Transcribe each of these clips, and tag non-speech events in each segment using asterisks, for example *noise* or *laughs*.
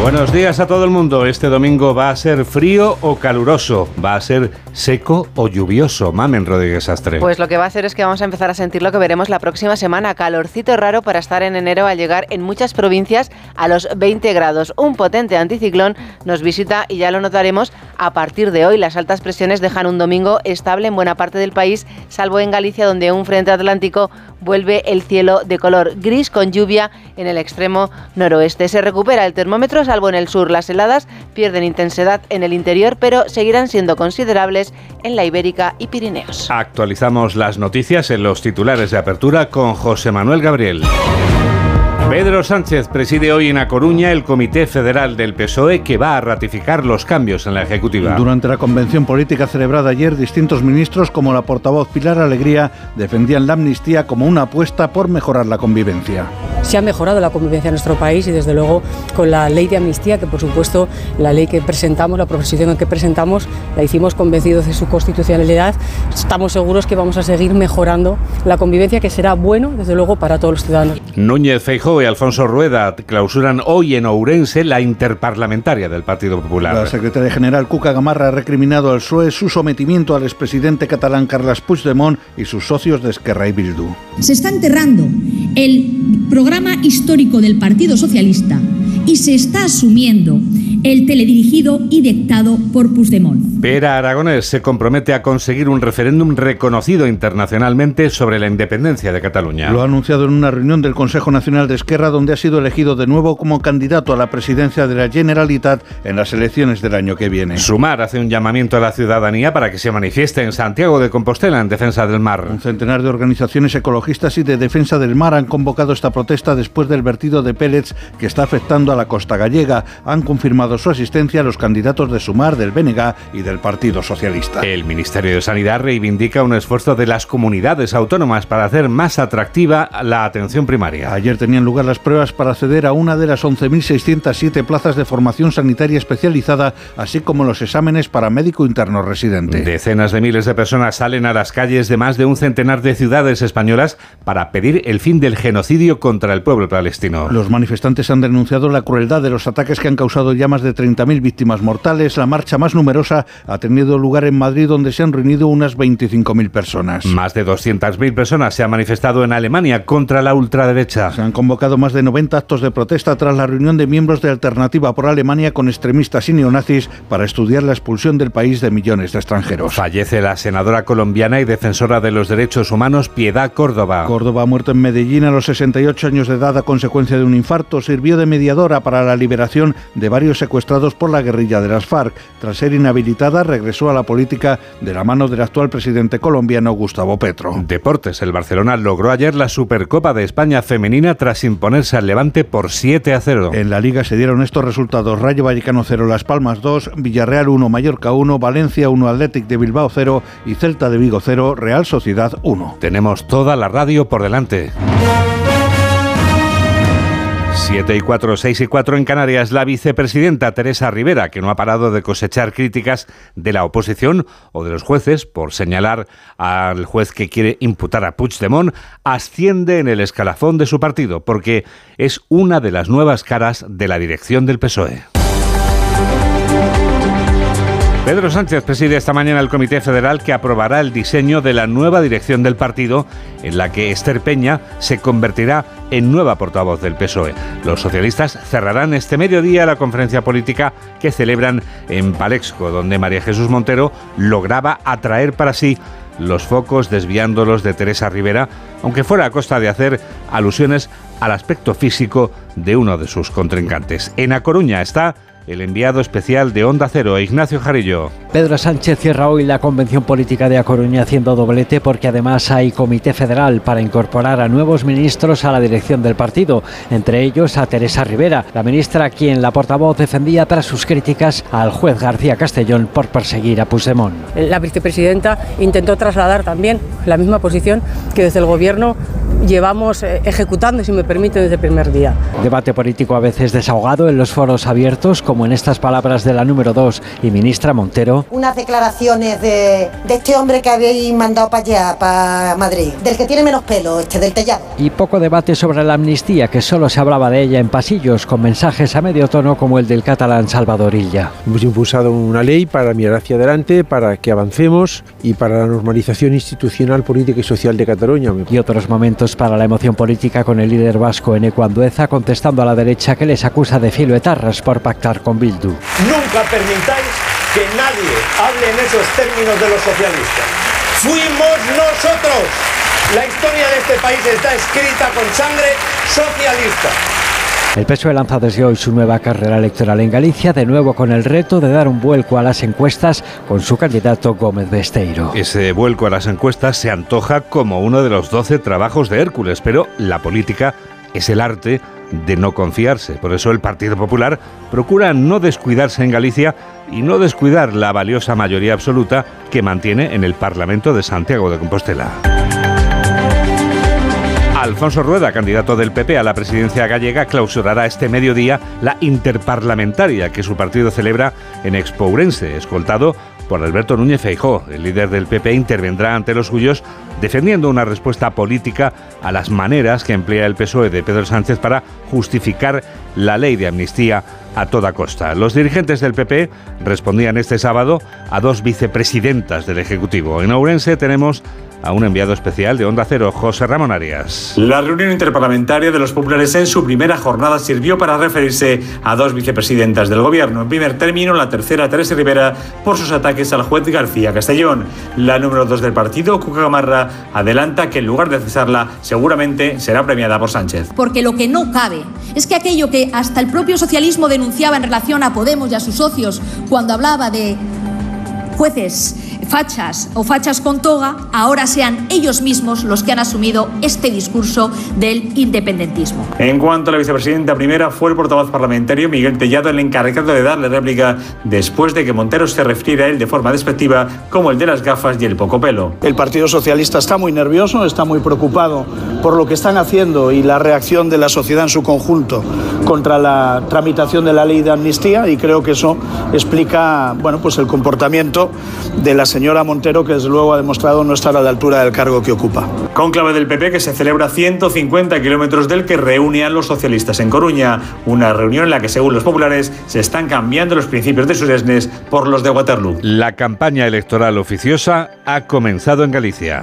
Buenos días a todo el mundo. Este domingo va a ser frío o caluroso, va a ser seco o lluvioso. Mamen Rodríguez Astre. Pues lo que va a hacer es que vamos a empezar a sentir lo que veremos la próxima semana. Calorcito raro para estar en enero al llegar en muchas provincias a los 20 grados. Un potente anticiclón nos visita y ya lo notaremos a partir de hoy. Las altas presiones dejan un domingo estable en buena parte del país, salvo en Galicia donde un frente atlántico vuelve el cielo de color gris con lluvia en el extremo noroeste. Se recupera el termómetro, salvo en el sur. Las heladas pierden intensidad en el interior, pero seguirán siendo considerables en la Ibérica y Pirineos. Actualizamos las noticias en los titulares de apertura con José Manuel Gabriel. Pedro Sánchez preside hoy en A Coruña el Comité Federal del PSOE que va a ratificar los cambios en la Ejecutiva. Durante la convención política celebrada ayer, distintos ministros, como la portavoz Pilar Alegría, defendían la amnistía como una apuesta por mejorar la convivencia. Se ha mejorado la convivencia en nuestro país y desde luego con la ley de amnistía, que por supuesto la ley que presentamos, la proposición que presentamos, la hicimos convencidos de su constitucionalidad. Estamos seguros que vamos a seguir mejorando la convivencia, que será bueno desde luego para todos los ciudadanos. Núñez Feijóo y Alfonso Rueda clausuran hoy en Ourense la interparlamentaria del Partido Popular. La secretaria general Cuca Gamarra ha recriminado al PSOE su sometimiento al expresidente catalán Carles Puigdemont y sus socios de Esquerra y Bildu. Se está enterrando el programa histórico del Partido Socialista y se está asumiendo el teledirigido y dictado por Puigdemont. Pera Aragonés se compromete a conseguir un referéndum reconocido internacionalmente sobre la independencia de Cataluña. Lo ha anunciado en una reunión del Consejo Nacional de Esquerra donde ha sido elegido de nuevo como candidato a la presidencia de la Generalitat en las elecciones del año que viene. Sumar hace un llamamiento a la ciudadanía para que se manifieste en Santiago de Compostela en defensa del mar. Un centenar de organizaciones ecologistas y de defensa del mar han convocado esta protesta después del vertido de pellets que está afectando a la costa gallega. Han confirmado su asistencia a los candidatos de Sumar, del BNG y del Partido Socialista. El Ministerio de Sanidad reivindica un esfuerzo de las comunidades autónomas para hacer más atractiva la atención primaria. Ayer tenían lugar las pruebas para acceder a una de las 11.607 plazas de formación sanitaria especializada, así como los exámenes para médico interno residente. Decenas de miles de personas salen a las calles de más de un centenar de ciudades españolas para pedir el fin del genocidio contra el pueblo palestino. Los manifestantes han denunciado la crueldad de los ataques que han causado ya más de 30.000 víctimas mortales. La marcha más numerosa ha tenido lugar en Madrid, donde se han reunido unas 25.000 personas. Más de 200.000 personas se han manifestado en Alemania contra la ultraderecha. Se han convocado más de 90 actos de protesta tras la reunión de miembros de Alternativa por Alemania con extremistas y neonazis para estudiar la expulsión del país de millones de extranjeros. Fallece la senadora colombiana y defensora de los derechos humanos Piedad Córdoba. Córdoba ha muerto en Medellín a los 68 años de edad a consecuencia de un infarto. Sirvió de mediadora para la liberación de varios secuestrados por la guerrilla de las FARC. Tras ser inhabilitada, regresó a la política de la mano del actual presidente colombiano Gustavo Petro. Deportes. El Barcelona logró ayer la Supercopa de España femenina tras imponerse al Levante por 7 a 0. En la liga se dieron estos resultados: Rayo Vallecano 0, Las Palmas 2, Villarreal 1, Mallorca 1, Valencia 1, Athletic de Bilbao 0 y Celta de Vigo 0, Real Sociedad 1. Tenemos toda la radio por delante. 7 y 4, 6 y 4 en Canarias, la vicepresidenta Teresa Rivera, que no ha parado de cosechar críticas de la oposición o de los jueces por señalar al juez que quiere imputar a Puigdemont, asciende en el escalafón de su partido, porque es una de las nuevas caras de la dirección del PSOE. Pedro Sánchez preside esta mañana el Comité Federal que aprobará el diseño de la nueva dirección del partido, en la que Esther Peña se convertirá en nueva portavoz del PSOE. Los socialistas cerrarán este mediodía la conferencia política que celebran en Palexco, donde María Jesús Montero lograba atraer para sí los focos desviándolos de Teresa Rivera, aunque fuera a costa de hacer alusiones al aspecto físico de uno de sus contrincantes. En A Coruña está el enviado especial de Onda Cero, Ignacio Jarillo. Pedro Sánchez cierra hoy la convención política de A Coruña haciendo doblete porque además hay comité federal para incorporar a nuevos ministros a la dirección del partido, entre ellos a Teresa Rivera, la ministra quien la portavoz defendía tras sus críticas al juez García Castellón por perseguir a Puigdemont. La vicepresidenta intentó trasladar también la misma posición que desde el gobierno llevamos eh, ejecutando, si me permite, desde el primer día. Debate político a veces desahogado en los foros abiertos, como en estas palabras de la número 2 y ministra Montero. Unas declaraciones de, de este hombre que habéis mandado para allá, para Madrid, del que tiene menos pelo, este del Tellado. Y poco debate sobre la amnistía, que solo se hablaba de ella en pasillos, con mensajes a medio tono como el del catalán Salvador Illa. Hemos impulsado una ley para mirar hacia adelante, para que avancemos y para la normalización institucional, política y social de Cataluña. Y otros momentos para la emoción política con el líder vasco Eneco Andueza contestando a la derecha que les acusa de filo etarras por pactar con Bildu. Nunca permitáis que nadie hable en esos términos de los socialistas. Fuimos nosotros. La historia de este país está escrita con sangre socialista. El PSOE lanza desde hoy su nueva carrera electoral en Galicia, de nuevo con el reto de dar un vuelco a las encuestas con su candidato Gómez Besteiro. Ese vuelco a las encuestas se antoja como uno de los 12 trabajos de Hércules, pero la política es el arte de no confiarse. Por eso el Partido Popular procura no descuidarse en Galicia y no descuidar la valiosa mayoría absoluta que mantiene en el Parlamento de Santiago de Compostela. Alfonso Rueda, candidato del PP a la presidencia gallega, clausurará este mediodía la interparlamentaria que su partido celebra en Expourense, escoltado por Alberto Núñez Feijó. El líder del PP intervendrá ante los suyos defendiendo una respuesta política a las maneras que emplea el PSOE de Pedro Sánchez para justificar la ley de amnistía a toda costa. Los dirigentes del PP respondían este sábado a dos vicepresidentas del Ejecutivo. En Ourense tenemos a un enviado especial de Onda Cero, José Ramón Arias. La reunión interparlamentaria de los populares en su primera jornada sirvió para referirse a dos vicepresidentas del gobierno. En primer término, la tercera, Teresa Rivera, por sus ataques al juez García Castellón. La número dos del partido, Cuca Gamarra, adelanta que en lugar de cesarla, seguramente será premiada por Sánchez. Porque lo que no cabe es que aquello que hasta el propio socialismo denunciaba en relación a Podemos y a sus socios cuando hablaba de jueces fachas o fachas con toga, ahora sean ellos mismos los que han asumido este discurso del independentismo. En cuanto a la vicepresidenta primera, fue el portavoz parlamentario Miguel Tellado el encargado de darle réplica después de que Montero se refiriera a él de forma despectiva como el de las gafas y el poco pelo. El Partido Socialista está muy nervioso, está muy preocupado por lo que están haciendo y la reacción de la sociedad en su conjunto contra la tramitación de la ley de amnistía y creo que eso explica bueno, pues el comportamiento de la señora Montero que desde luego ha demostrado no estar a la altura del cargo que ocupa. Conclave del PP que se celebra a 150 kilómetros del que reúne a los socialistas en Coruña, una reunión en la que según los populares se están cambiando los principios de Suresnes por los de Waterloo. La campaña electoral oficiosa ha comenzado en Galicia.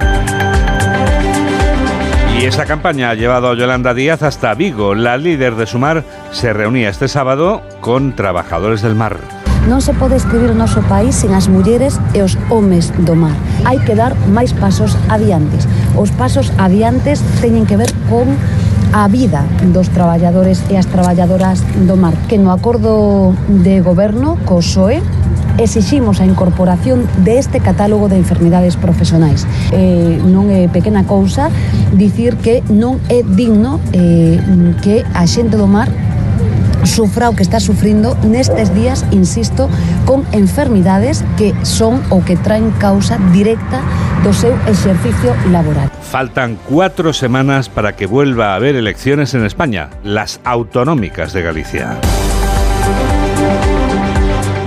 Y esa campaña ha llevado a Yolanda Díaz hasta Vigo. La líder de Sumar se reunía este sábado con trabajadores del mar. Non se pode escribir o noso país sen as mulleres e os homes do mar. Hai que dar máis pasos adiantes. Os pasos adiantes teñen que ver con a vida dos traballadores e as traballadoras do mar. Que no acordo de goberno co SOE exiximos a incorporación deste catálogo de enfermidades profesionais. Eh, non é pequena cousa dicir que non é digno eh, que a xente do mar sufra o que está sufrindo nestes días, insisto, con enfermidades que son o que traen causa directa do seu exercicio laboral. Faltan cuatro semanas para que vuelva a haber elecciones en España, las autonómicas de Galicia.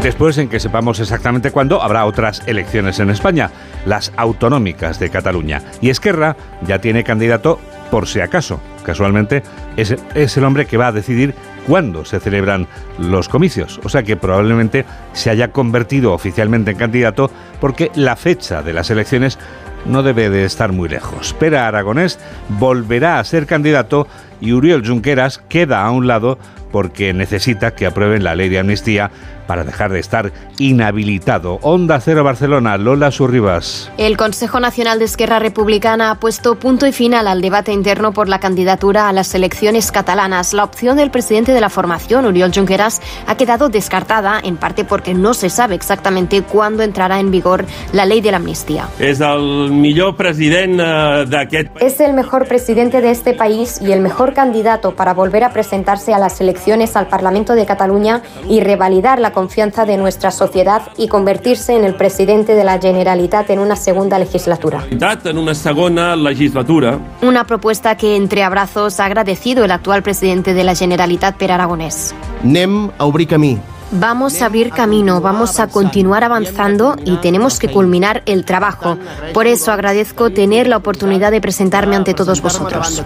Después, en que sepamos exactamente cuándo, habrá otras elecciones en España, las autonómicas de Cataluña. Y Esquerra ya tiene candidato por si acaso. Casualmente, es, el hombre que va a decidir cuándo se celebran los comicios. O sea que probablemente se haya convertido oficialmente en candidato porque la fecha de las elecciones no debe de estar muy lejos. Pera Aragonés volverá a ser candidato y Uriel Junqueras queda a un lado porque necesita que aprueben la ley de amnistía para dejar de estar inhabilitado. Onda Cero Barcelona, Lola Surribas. El Consejo Nacional de Esquerra Republicana ha puesto punto y final al debate interno por la candidatura a las elecciones catalanas. La opción del presidente de la formación, Uriol Junqueras, ha quedado descartada, en parte porque no se sabe exactamente cuándo entrará en vigor la ley de la amnistía. Es el mejor presidente de Es el mejor presidente de este país y el mejor candidato para volver a presentarse a las elecciones elecciones al Parlamento de Cataluña y revalidar la confianza de nuestra sociedad y convertirse en el presidente de la Generalitat en una segunda legislatura. En una segunda legislatura. Una propuesta que entre abrazos ha agradecido el actual presidente de la Generalitat per Aragonés. Nem a obrir camí Vamos a abrir camino, vamos a continuar avanzando y tenemos que culminar el trabajo. Por eso agradezco tener la oportunidad de presentarme ante todos vosotros.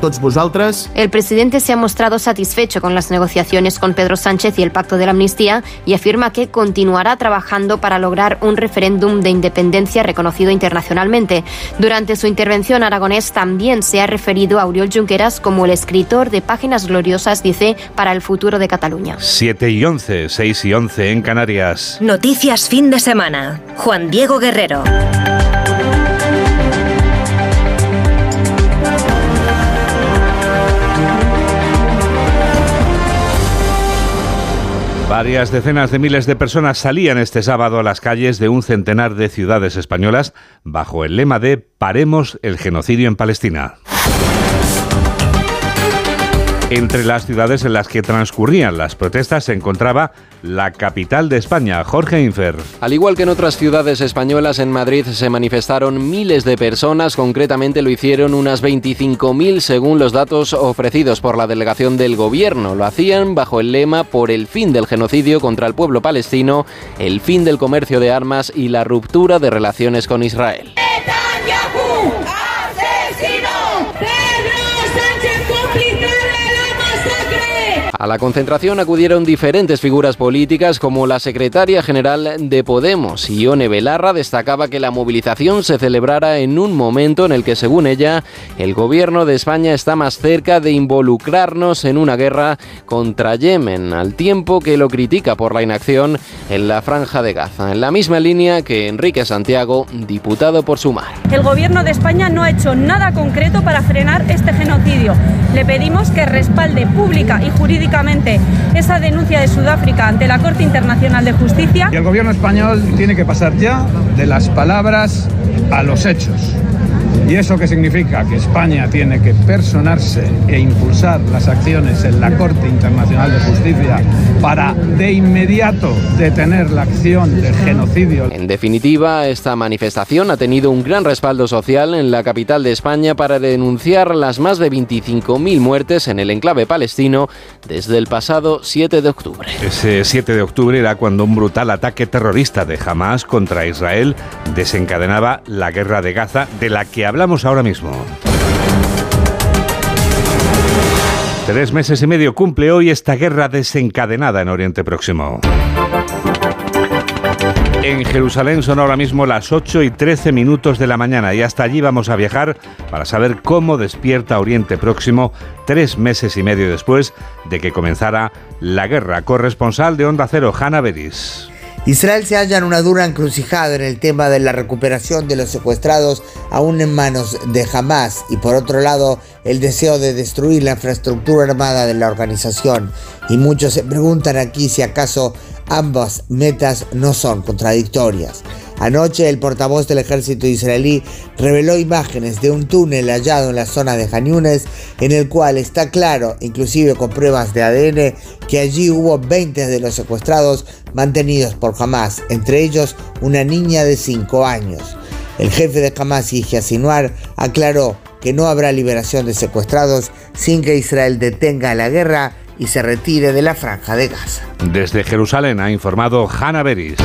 El presidente se ha mostrado satisfecho con las negociaciones con Pedro Sánchez y el pacto de la amnistía y afirma que continuará trabajando para lograr un referéndum de independencia reconocido internacionalmente. Durante su intervención, Aragonés también se ha referido a Oriol Junqueras como el escritor de páginas gloriosas, dice, para el futuro de Cataluña. 7 y 11, 6 y 11 en Canarias. Noticias fin de semana. Juan Diego Guerrero. Varias decenas de miles de personas salían este sábado a las calles de un centenar de ciudades españolas bajo el lema de Paremos el genocidio en Palestina. Entre las ciudades en las que transcurrían las protestas se encontraba la capital de España, Jorge Infer. Al igual que en otras ciudades españolas, en Madrid se manifestaron miles de personas, concretamente lo hicieron unas 25.000 según los datos ofrecidos por la delegación del gobierno. Lo hacían bajo el lema por el fin del genocidio contra el pueblo palestino, el fin del comercio de armas y la ruptura de relaciones con Israel. A la concentración acudieron diferentes figuras políticas como la secretaria general de Podemos, Ione Belarra, destacaba que la movilización se celebrara en un momento en el que, según ella, el gobierno de España está más cerca de involucrarnos en una guerra contra Yemen, al tiempo que lo critica por la inacción en la franja de Gaza, en la misma línea que Enrique Santiago, diputado por Sumar. El gobierno de España no ha hecho nada concreto para frenar este genocidio. Le pedimos que respalde pública y jurídica esa denuncia de Sudáfrica ante la Corte Internacional de Justicia. Y el gobierno español tiene que pasar ya de las palabras a los hechos. ¿Y eso qué significa? Que España tiene que personarse e impulsar las acciones en la Corte Internacional de Justicia para de inmediato detener la acción de genocidio. En definitiva, esta manifestación ha tenido un gran respaldo social en la capital de España para denunciar las más de 25.000 muertes en el enclave palestino desde el pasado 7 de octubre. Ese 7 de octubre era cuando un brutal ataque terrorista de Hamas contra Israel desencadenaba la guerra de Gaza de la que hablamos ahora mismo. Tres meses y medio cumple hoy esta guerra desencadenada en Oriente Próximo. En Jerusalén son ahora mismo las 8 y 13 minutos de la mañana y hasta allí vamos a viajar para saber cómo despierta Oriente Próximo tres meses y medio después de que comenzara la guerra. Corresponsal de Onda Cero, Hanna Beris. Israel se halla en una dura encrucijada en el tema de la recuperación de los secuestrados aún en manos de Hamas y por otro lado el deseo de destruir la infraestructura armada de la organización. Y muchos se preguntan aquí si acaso ambas metas no son contradictorias. Anoche el portavoz del ejército israelí reveló imágenes de un túnel hallado en la zona de Janiunes en el cual está claro, inclusive con pruebas de ADN, que allí hubo 20 de los secuestrados mantenidos por Hamas, entre ellos una niña de 5 años. El jefe de Hamas, Yihya Sinwar, aclaró que no habrá liberación de secuestrados sin que Israel detenga la guerra y se retire de la franja de Gaza. Desde Jerusalén ha informado Hanna Beris.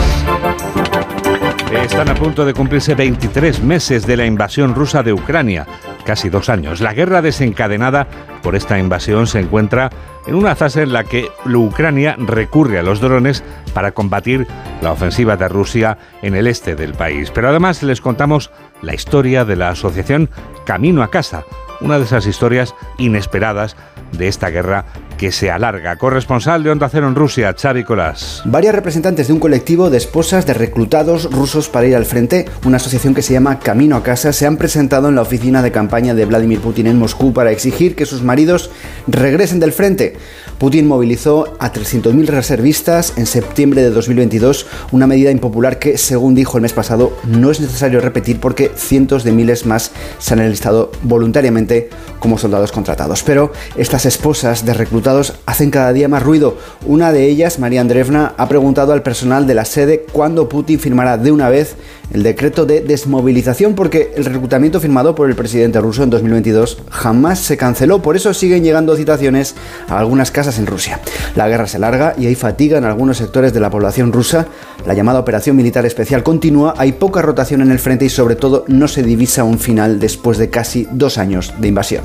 Están a punto de cumplirse 23 meses de la invasión rusa de Ucrania, casi dos años. La guerra desencadenada por esta invasión se encuentra en una fase en la que Ucrania recurre a los drones para combatir la ofensiva de Rusia en el este del país. Pero además les contamos la historia de la asociación Camino a Casa, una de esas historias inesperadas de esta guerra que se alarga. Corresponsal de Onda Cero en Rusia, Xavi Colás. Varias representantes de un colectivo de esposas de reclutados rusos para ir al frente, una asociación que se llama Camino a Casa, se han presentado en la oficina de campaña de Vladimir Putin en Moscú para exigir que sus maridos regresen del frente. Putin movilizó a 300.000 reservistas en septiembre de 2022, una medida impopular que, según dijo el mes pasado, no es necesario repetir porque cientos de miles más se han enlistado voluntariamente como soldados contratados. Pero estas esposas de reclutados hacen cada día más ruido. Una de ellas, María Andreevna, ha preguntado al personal de la sede cuándo Putin firmará de una vez el decreto de desmovilización porque el reclutamiento firmado por el presidente ruso en 2022 jamás se canceló. Por eso siguen llegando citaciones a algunas casas en Rusia. La guerra se larga y hay fatiga en algunos sectores de la población rusa. La llamada operación militar especial continúa, hay poca rotación en el frente y sobre todo no se divisa un final después de casi dos años de invasión.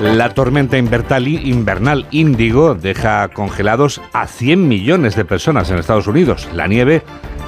La tormenta invernal Índigo deja congelados a 100 millones de personas en Estados Unidos. La nieve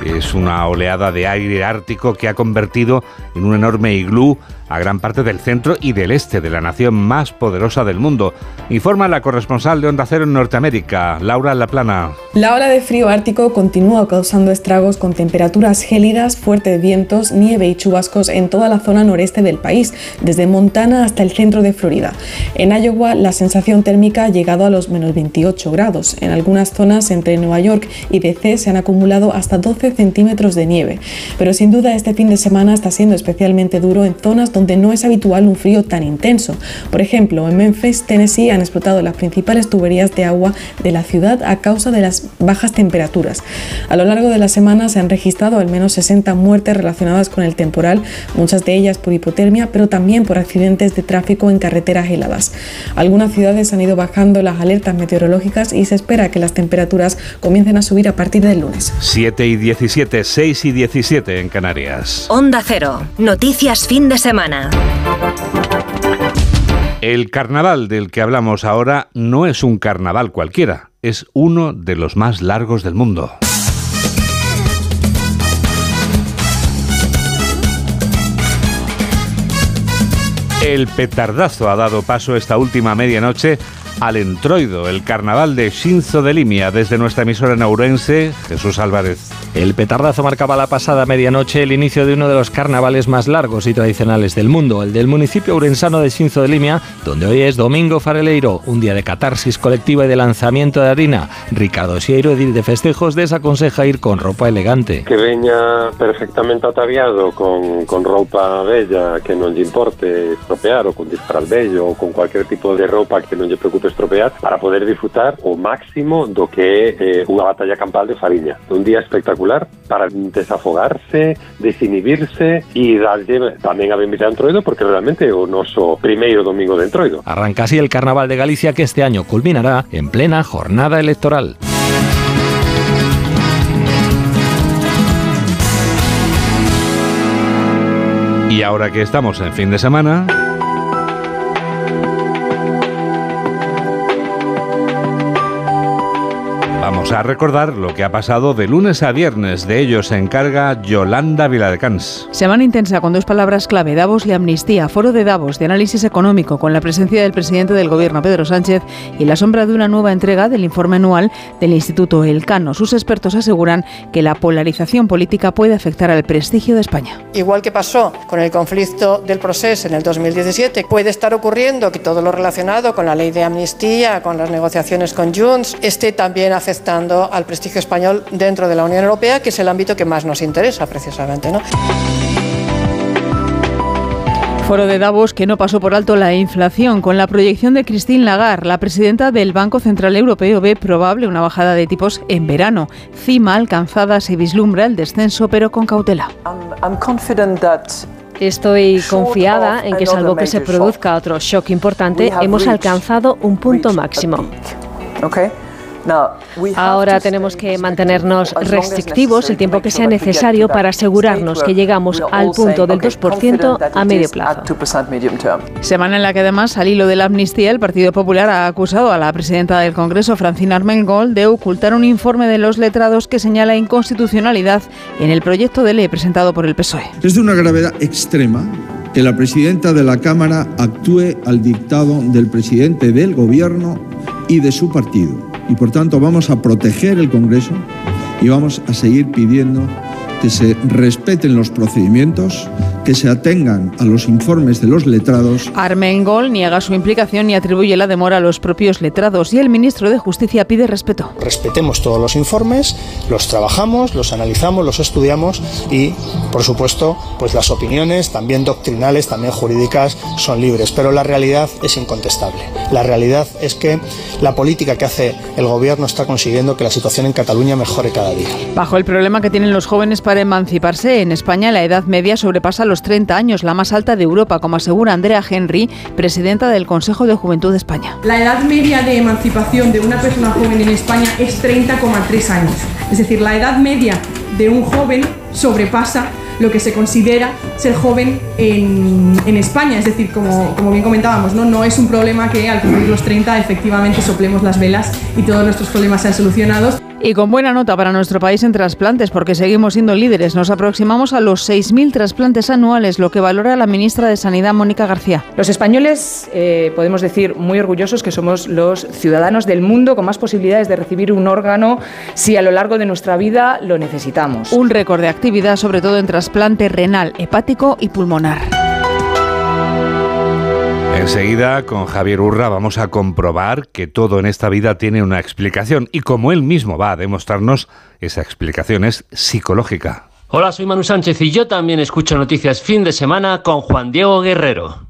es una oleada de aire ártico que ha convertido en un enorme iglú a gran parte del centro y del este de la nación más poderosa del mundo. Informa la corresponsal de Onda Cero en Norteamérica, Laura Laplana. La ola de frío ártico continúa causando estragos con temperaturas gélidas, fuertes vientos, nieve y chubascos en toda la zona noreste del país, desde Montana hasta el centro de Florida. En Iowa, la sensación térmica ha llegado a los menos 28 grados. En algunas zonas entre Nueva York y DC se han acumulado hasta 12 centímetros de nieve. Pero sin duda este fin de semana está siendo especialmente duro en zonas donde no es habitual un frío tan intenso. Por ejemplo, en Memphis, Tennessee, han explotado las principales tuberías de agua de la ciudad a causa de las bajas temperaturas. A lo largo de la semana se han registrado al menos 60 muertes relacionadas con el temporal, muchas de ellas por hipotermia, pero también por accidentes de tráfico en carreteras heladas. Algunas ciudades han ido bajando las alertas meteorológicas y se espera que las temperaturas comiencen a subir a partir del lunes. 7 y 17, 6 y 17 en Canarias. Onda Cero, noticias fin de semana. El carnaval del que hablamos ahora no es un carnaval cualquiera, es uno de los más largos del mundo. El petardazo ha dado paso esta última medianoche al Entroido, el carnaval de Shinzo de Limia, desde nuestra emisora naurense, Jesús Álvarez. El petardazo marcaba la pasada medianoche el inicio de uno de los carnavales más largos y tradicionales del mundo, el del municipio urensano de Shinzo de Limia, donde hoy es Domingo Fareleiro, un día de catarsis colectiva y de lanzamiento de harina. Ricardo Sieiro, edil de festejos, desaconseja ir con ropa elegante. Que veña perfectamente ataviado con, con ropa bella que non lle importe estropear ou con disparal bello ou con cualquier tipo de ropa que non lle preocupe estropear para poder disfrutar o máximo do que é eh, unha batalla campal de Fariña. Un día espectacular para desafogarse, desinhibirse e darlle tamén a benvida a Entroido porque realmente é o noso primeiro domingo de Entroido. Arranca así el Carnaval de Galicia que este año culminará en plena jornada electoral. Y ahora que estamos en fin de semana... Vamos a recordar lo que ha pasado de lunes a viernes. De ello se encarga Yolanda Viladecans. Semana intensa con dos palabras clave, Davos y amnistía. Foro de Davos de análisis económico con la presencia del presidente del gobierno, Pedro Sánchez, y la sombra de una nueva entrega del informe anual del Instituto Elcano. Sus expertos aseguran que la polarización política puede afectar al prestigio de España. Igual que pasó con el conflicto del proceso en el 2017, puede estar ocurriendo que todo lo relacionado con la ley de amnistía, con las negociaciones con Junts, esté también afectando al prestigio español dentro de la Unión Europea, que es el ámbito que más nos interesa precisamente. ¿no? Foro de Davos que no pasó por alto la inflación. Con la proyección de Christine Lagarde, la presidenta del Banco Central Europeo ve probable una bajada de tipos en verano. Cima alcanzada se vislumbra el descenso, pero con cautela. Estoy confiada en que, salvo que se produzca otro shock importante, hemos alcanzado un punto máximo. Ahora tenemos que mantenernos restrictivos el tiempo que sea necesario para asegurarnos que llegamos al punto del 2% a medio plazo. Semana en la que además, al hilo de la amnistía, el Partido Popular ha acusado a la presidenta del Congreso, Francina Armengol, de ocultar un informe de los letrados que señala inconstitucionalidad en el proyecto de ley presentado por el PSOE. Es de una gravedad extrema que la presidenta de la Cámara actúe al dictado del presidente del Gobierno y de su partido y por tanto vamos a proteger el Congreso y vamos a seguir pidiendo que se respeten los procedimientos, que se atengan a los informes de los letrados. Armengol niega su implicación y atribuye la demora a los propios letrados y el ministro de Justicia pide respeto. Respetemos todos los informes, los trabajamos, los analizamos, los estudiamos y, por supuesto, pues las opiniones, también doctrinales, también jurídicas, son libres. Pero la realidad es incontestable. La realidad es que la política que hace el gobierno está consiguiendo que la situación en Cataluña mejore cada día. Bajo el problema que tienen los jóvenes para emanciparse, en España la edad media sobrepasa los 30 años, la más alta de Europa, como asegura Andrea Henry, presidenta del Consejo de Juventud de España. La edad media de emancipación de una persona joven en España es 30,3 años. Es decir, la edad media de un joven sobrepasa lo que se considera ser joven en, España. Es decir, como, como, bien comentábamos, ¿no? no es un problema que al cumplir los 30 efectivamente soplemos las velas y todos nuestros problemas sean solucionados. Y con buena nota para nuestro país en trasplantes, porque seguimos siendo líderes. Nos aproximamos a los 6.000 trasplantes anuales, lo que valora la ministra de Sanidad, Mónica García. Los españoles eh, podemos decir muy orgullosos que somos los ciudadanos del mundo con más posibilidades de recibir un órgano si a lo largo de nuestra vida lo necesitamos. Un récord de actividad, sobre todo en trasplante renal, hepático y pulmonar. Enseguida, con Javier Urra, vamos a comprobar que todo en esta vida tiene una explicación y como él mismo va a demostrarnos, esa explicación es psicológica. Hola, soy Manu Sánchez y yo también escucho noticias fin de semana con Juan Diego Guerrero.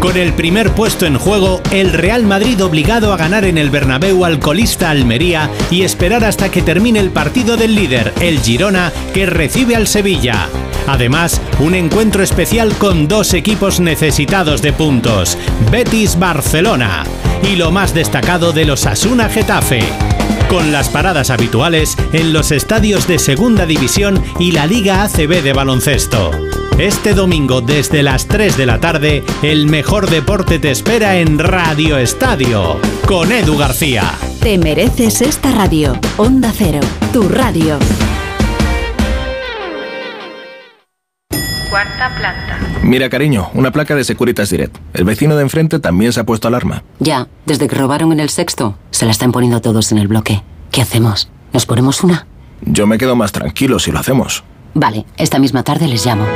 Con el primer puesto en juego, el Real Madrid obligado a ganar en el Bernabéu al colista Almería y esperar hasta que termine el partido del líder, el Girona, que recibe al Sevilla. Además, un encuentro especial con dos equipos necesitados de puntos, Betis Barcelona, y lo más destacado de los Asuna Getafe con las paradas habituales en los estadios de Segunda División y la Liga ACB de baloncesto. Este domingo desde las 3 de la tarde, el mejor deporte te espera en Radio Estadio, con Edu García. Te mereces esta radio. Onda Cero, tu radio. Cuarta planta. Mira, cariño, una placa de Securitas Direct. El vecino de enfrente también se ha puesto alarma. Ya, desde que robaron en el sexto, se la están poniendo todos en el bloque. ¿Qué hacemos? ¿Nos ponemos una? Yo me quedo más tranquilo si lo hacemos. Vale, esta misma tarde les llamo.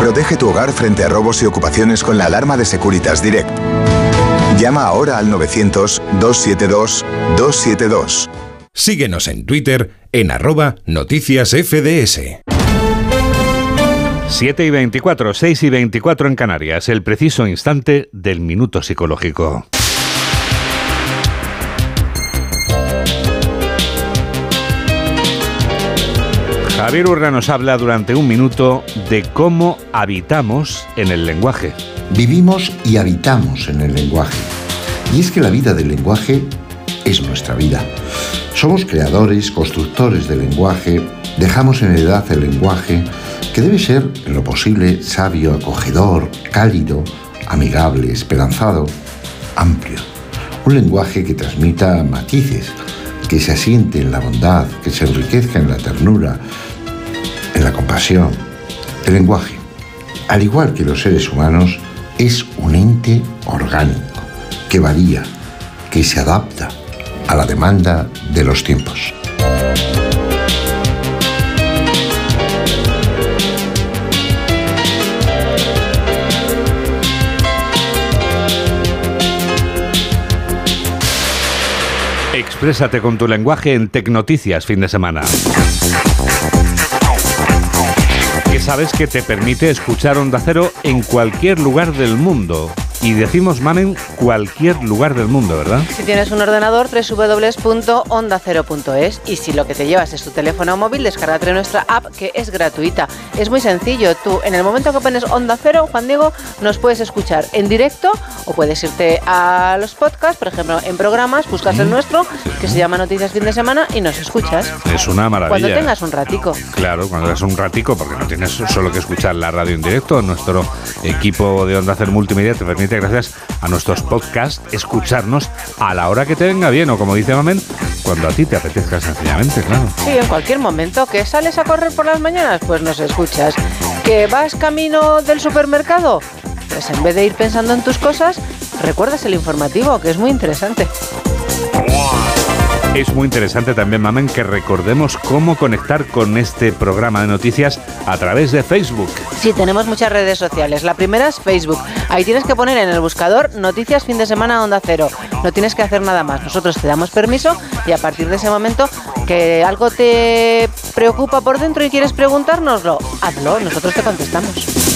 Protege tu hogar frente a robos y ocupaciones con la alarma de Securitas Direct. Llama ahora al 900-272-272. Síguenos en Twitter en arroba noticias FDS. 7 y 24, 6 y 24 en Canarias, el preciso instante del minuto psicológico. Javier Urra nos habla durante un minuto de cómo habitamos en el lenguaje. Vivimos y habitamos en el lenguaje. Y es que la vida del lenguaje es nuestra vida. Somos creadores, constructores del lenguaje, dejamos en heredad el lenguaje que debe ser, en lo posible, sabio, acogedor, cálido, amigable, esperanzado, amplio. Un lenguaje que transmita matices, que se asiente en la bondad, que se enriquezca en la ternura, en la compasión. El lenguaje, al igual que los seres humanos, es un ente orgánico, que varía, que se adapta a la demanda de los tiempos. Exprésate con tu lenguaje en Tecnoticias fin de semana. Sabes que te permite escuchar Onda Cero en cualquier lugar del mundo. Y decimos, mamen, cualquier lugar del mundo, ¿verdad? Si tienes un ordenador, www.ondacero.es y si lo que te llevas es tu teléfono móvil, descárgate nuestra app que es gratuita. Es muy sencillo, tú en el momento que pones Onda Cero, Juan Diego, nos puedes escuchar en directo o puedes irte a los podcasts, por ejemplo, en programas, buscas el nuestro, que se llama Noticias Fin de Semana y nos escuchas. Es una maravilla. Cuando tengas un ratico. Claro, cuando tengas un ratico, porque no tienes solo que escuchar la radio en directo, nuestro equipo de Onda Cero Multimedia te permite, gracias a nuestros podcasts, escucharnos a la hora que te venga bien, o como dice Mamen, cuando a ti te apetezca sencillamente, claro. Sí, en cualquier momento. ¿Que sales a correr por las mañanas? Pues nos escuchas. ¿Que vas camino del supermercado? Pues en vez de ir pensando en tus cosas, recuerdas el informativo, que es muy interesante. Es muy interesante también, Mamen, que recordemos cómo conectar con este programa de noticias a través de Facebook. Sí, tenemos muchas redes sociales. La primera es Facebook. Ahí tienes que poner en el buscador Noticias Fin de Semana Onda Cero. No tienes que hacer nada más. Nosotros te damos permiso y a partir de ese momento que algo te preocupa por dentro y quieres preguntárnoslo, hazlo. Nosotros te contestamos.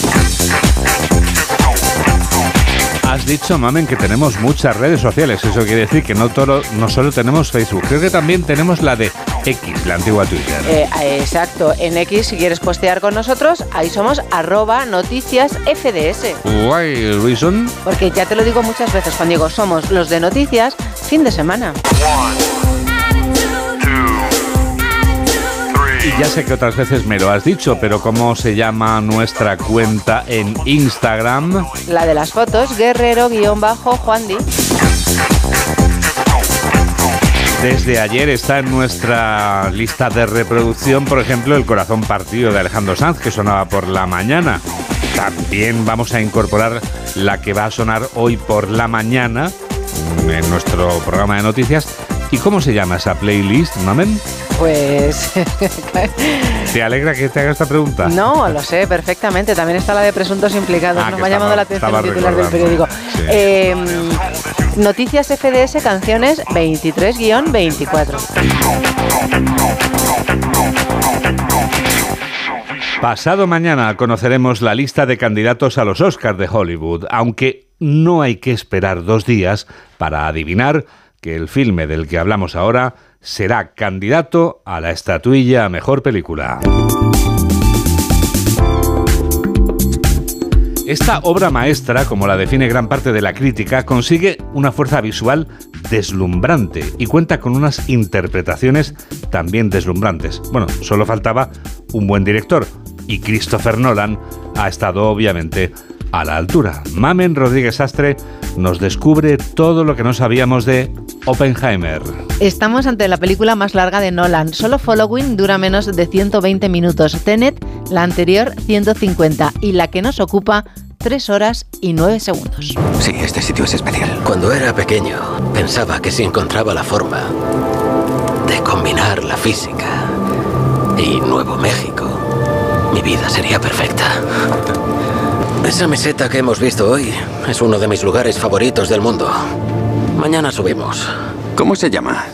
Has dicho, Mamen, que tenemos muchas redes sociales. Eso quiere decir que no, todo, no solo tenemos Facebook, creo que también tenemos la de X, la antigua Twitter. Eh, exacto. En X, si quieres postear con nosotros, ahí somos arroba noticias FDS. Why reason? Porque ya te lo digo muchas veces, Juan Diego, somos los de noticias fin de semana. Ya sé que otras veces me lo has dicho, pero ¿cómo se llama nuestra cuenta en Instagram? La de las fotos, guerrero-juan Di. Desde ayer está en nuestra lista de reproducción, por ejemplo, El corazón partido de Alejandro Sanz, que sonaba por la mañana. También vamos a incorporar la que va a sonar hoy por la mañana en nuestro programa de noticias. ¿Y cómo se llama esa playlist, Mamen? Pues. *laughs* ¿Te alegra que te haga esta pregunta? No, lo sé perfectamente. También está la de presuntos implicados. Ah, no que me ha llamado la atención el titular del periódico. Sí. Eh, noticias FDS, canciones 23-24. Pasado mañana conoceremos la lista de candidatos a los Oscars de Hollywood, aunque no hay que esperar dos días para adivinar que el filme del que hablamos ahora será candidato a la estatuilla Mejor Película. Esta obra maestra, como la define gran parte de la crítica, consigue una fuerza visual deslumbrante y cuenta con unas interpretaciones también deslumbrantes. Bueno, solo faltaba un buen director y Christopher Nolan ha estado obviamente a la altura. Mamen Rodríguez Astre nos descubre todo lo que no sabíamos de Oppenheimer. Estamos ante la película más larga de Nolan. Solo Following dura menos de 120 minutos. Tenet, la anterior, 150. Y la que nos ocupa, 3 horas y 9 segundos. Sí, este sitio es especial. Cuando era pequeño, pensaba que si encontraba la forma de combinar la física y Nuevo México, mi vida sería perfecta. Esa meseta que hemos visto hoy es uno de mis lugares favoritos del mundo. Mañana subimos. ¿Cómo se llama?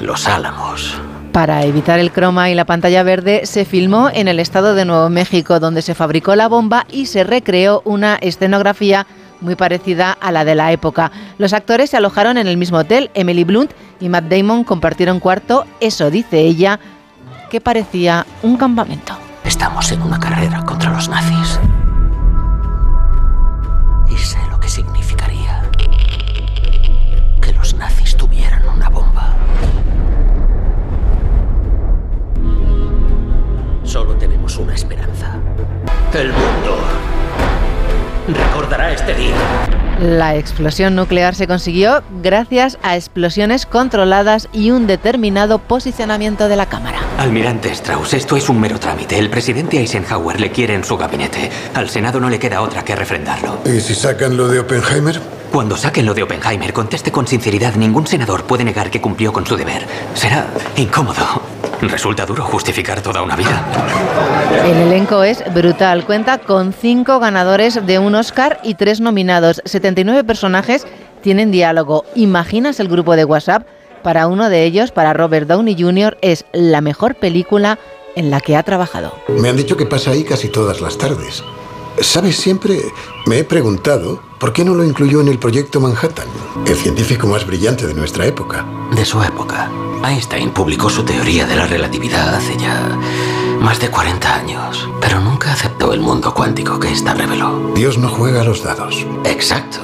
Los Álamos. Para evitar el croma y la pantalla verde, se filmó en el estado de Nuevo México, donde se fabricó la bomba y se recreó una escenografía muy parecida a la de la época. Los actores se alojaron en el mismo hotel. Emily Blunt y Matt Damon compartieron cuarto. Eso dice ella, que parecía un campamento. Estamos en una carrera contra los nazis. El mundo recordará este día. La explosión nuclear se consiguió gracias a explosiones controladas y un determinado posicionamiento de la cámara. Almirante Strauss, esto es un mero trámite. El presidente Eisenhower le quiere en su gabinete. Al Senado no le queda otra que refrendarlo. ¿Y si sacan lo de Oppenheimer? Cuando saquen lo de Oppenheimer, conteste con sinceridad. Ningún senador puede negar que cumplió con su deber. Será incómodo. Resulta duro justificar toda una vida. El elenco es brutal, cuenta con cinco ganadores de un Oscar y tres nominados. 79 personajes tienen diálogo. ¿Imaginas el grupo de WhatsApp? Para uno de ellos, para Robert Downey Jr., es la mejor película en la que ha trabajado. Me han dicho que pasa ahí casi todas las tardes. Sabes, siempre me he preguntado por qué no lo incluyó en el proyecto Manhattan, el científico más brillante de nuestra época. De su época. Einstein publicó su teoría de la relatividad hace ya más de 40 años, pero nunca aceptó el mundo cuántico que ésta reveló. Dios no juega a los dados. Exacto.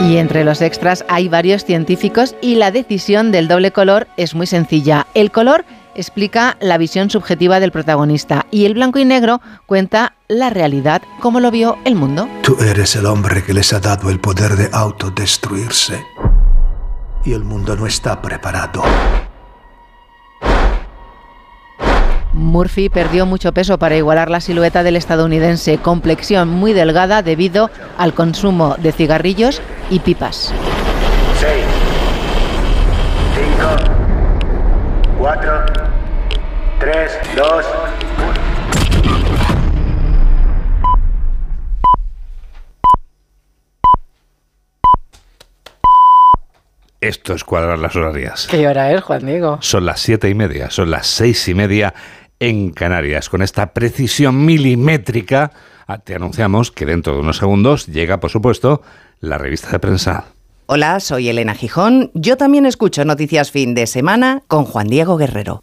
Y entre los extras hay varios científicos y la decisión del doble color es muy sencilla. El color explica la visión subjetiva del protagonista y el blanco y negro cuenta la realidad como lo vio el mundo. Tú eres el hombre que les ha dado el poder de autodestruirse. Y el mundo no está preparado. Murphy perdió mucho peso para igualar la silueta del estadounidense, complexión muy delgada debido al consumo de cigarrillos y pipas. 6, 5, 4, 3, 2, Esto es cuadrar las horarias. ¿Qué hora es, Juan Diego? Son las siete y media, son las seis y media en Canarias. Con esta precisión milimétrica, ah, te anunciamos que dentro de unos segundos llega, por supuesto, la revista de prensa. Hola, soy Elena Gijón. Yo también escucho Noticias Fin de Semana con Juan Diego Guerrero.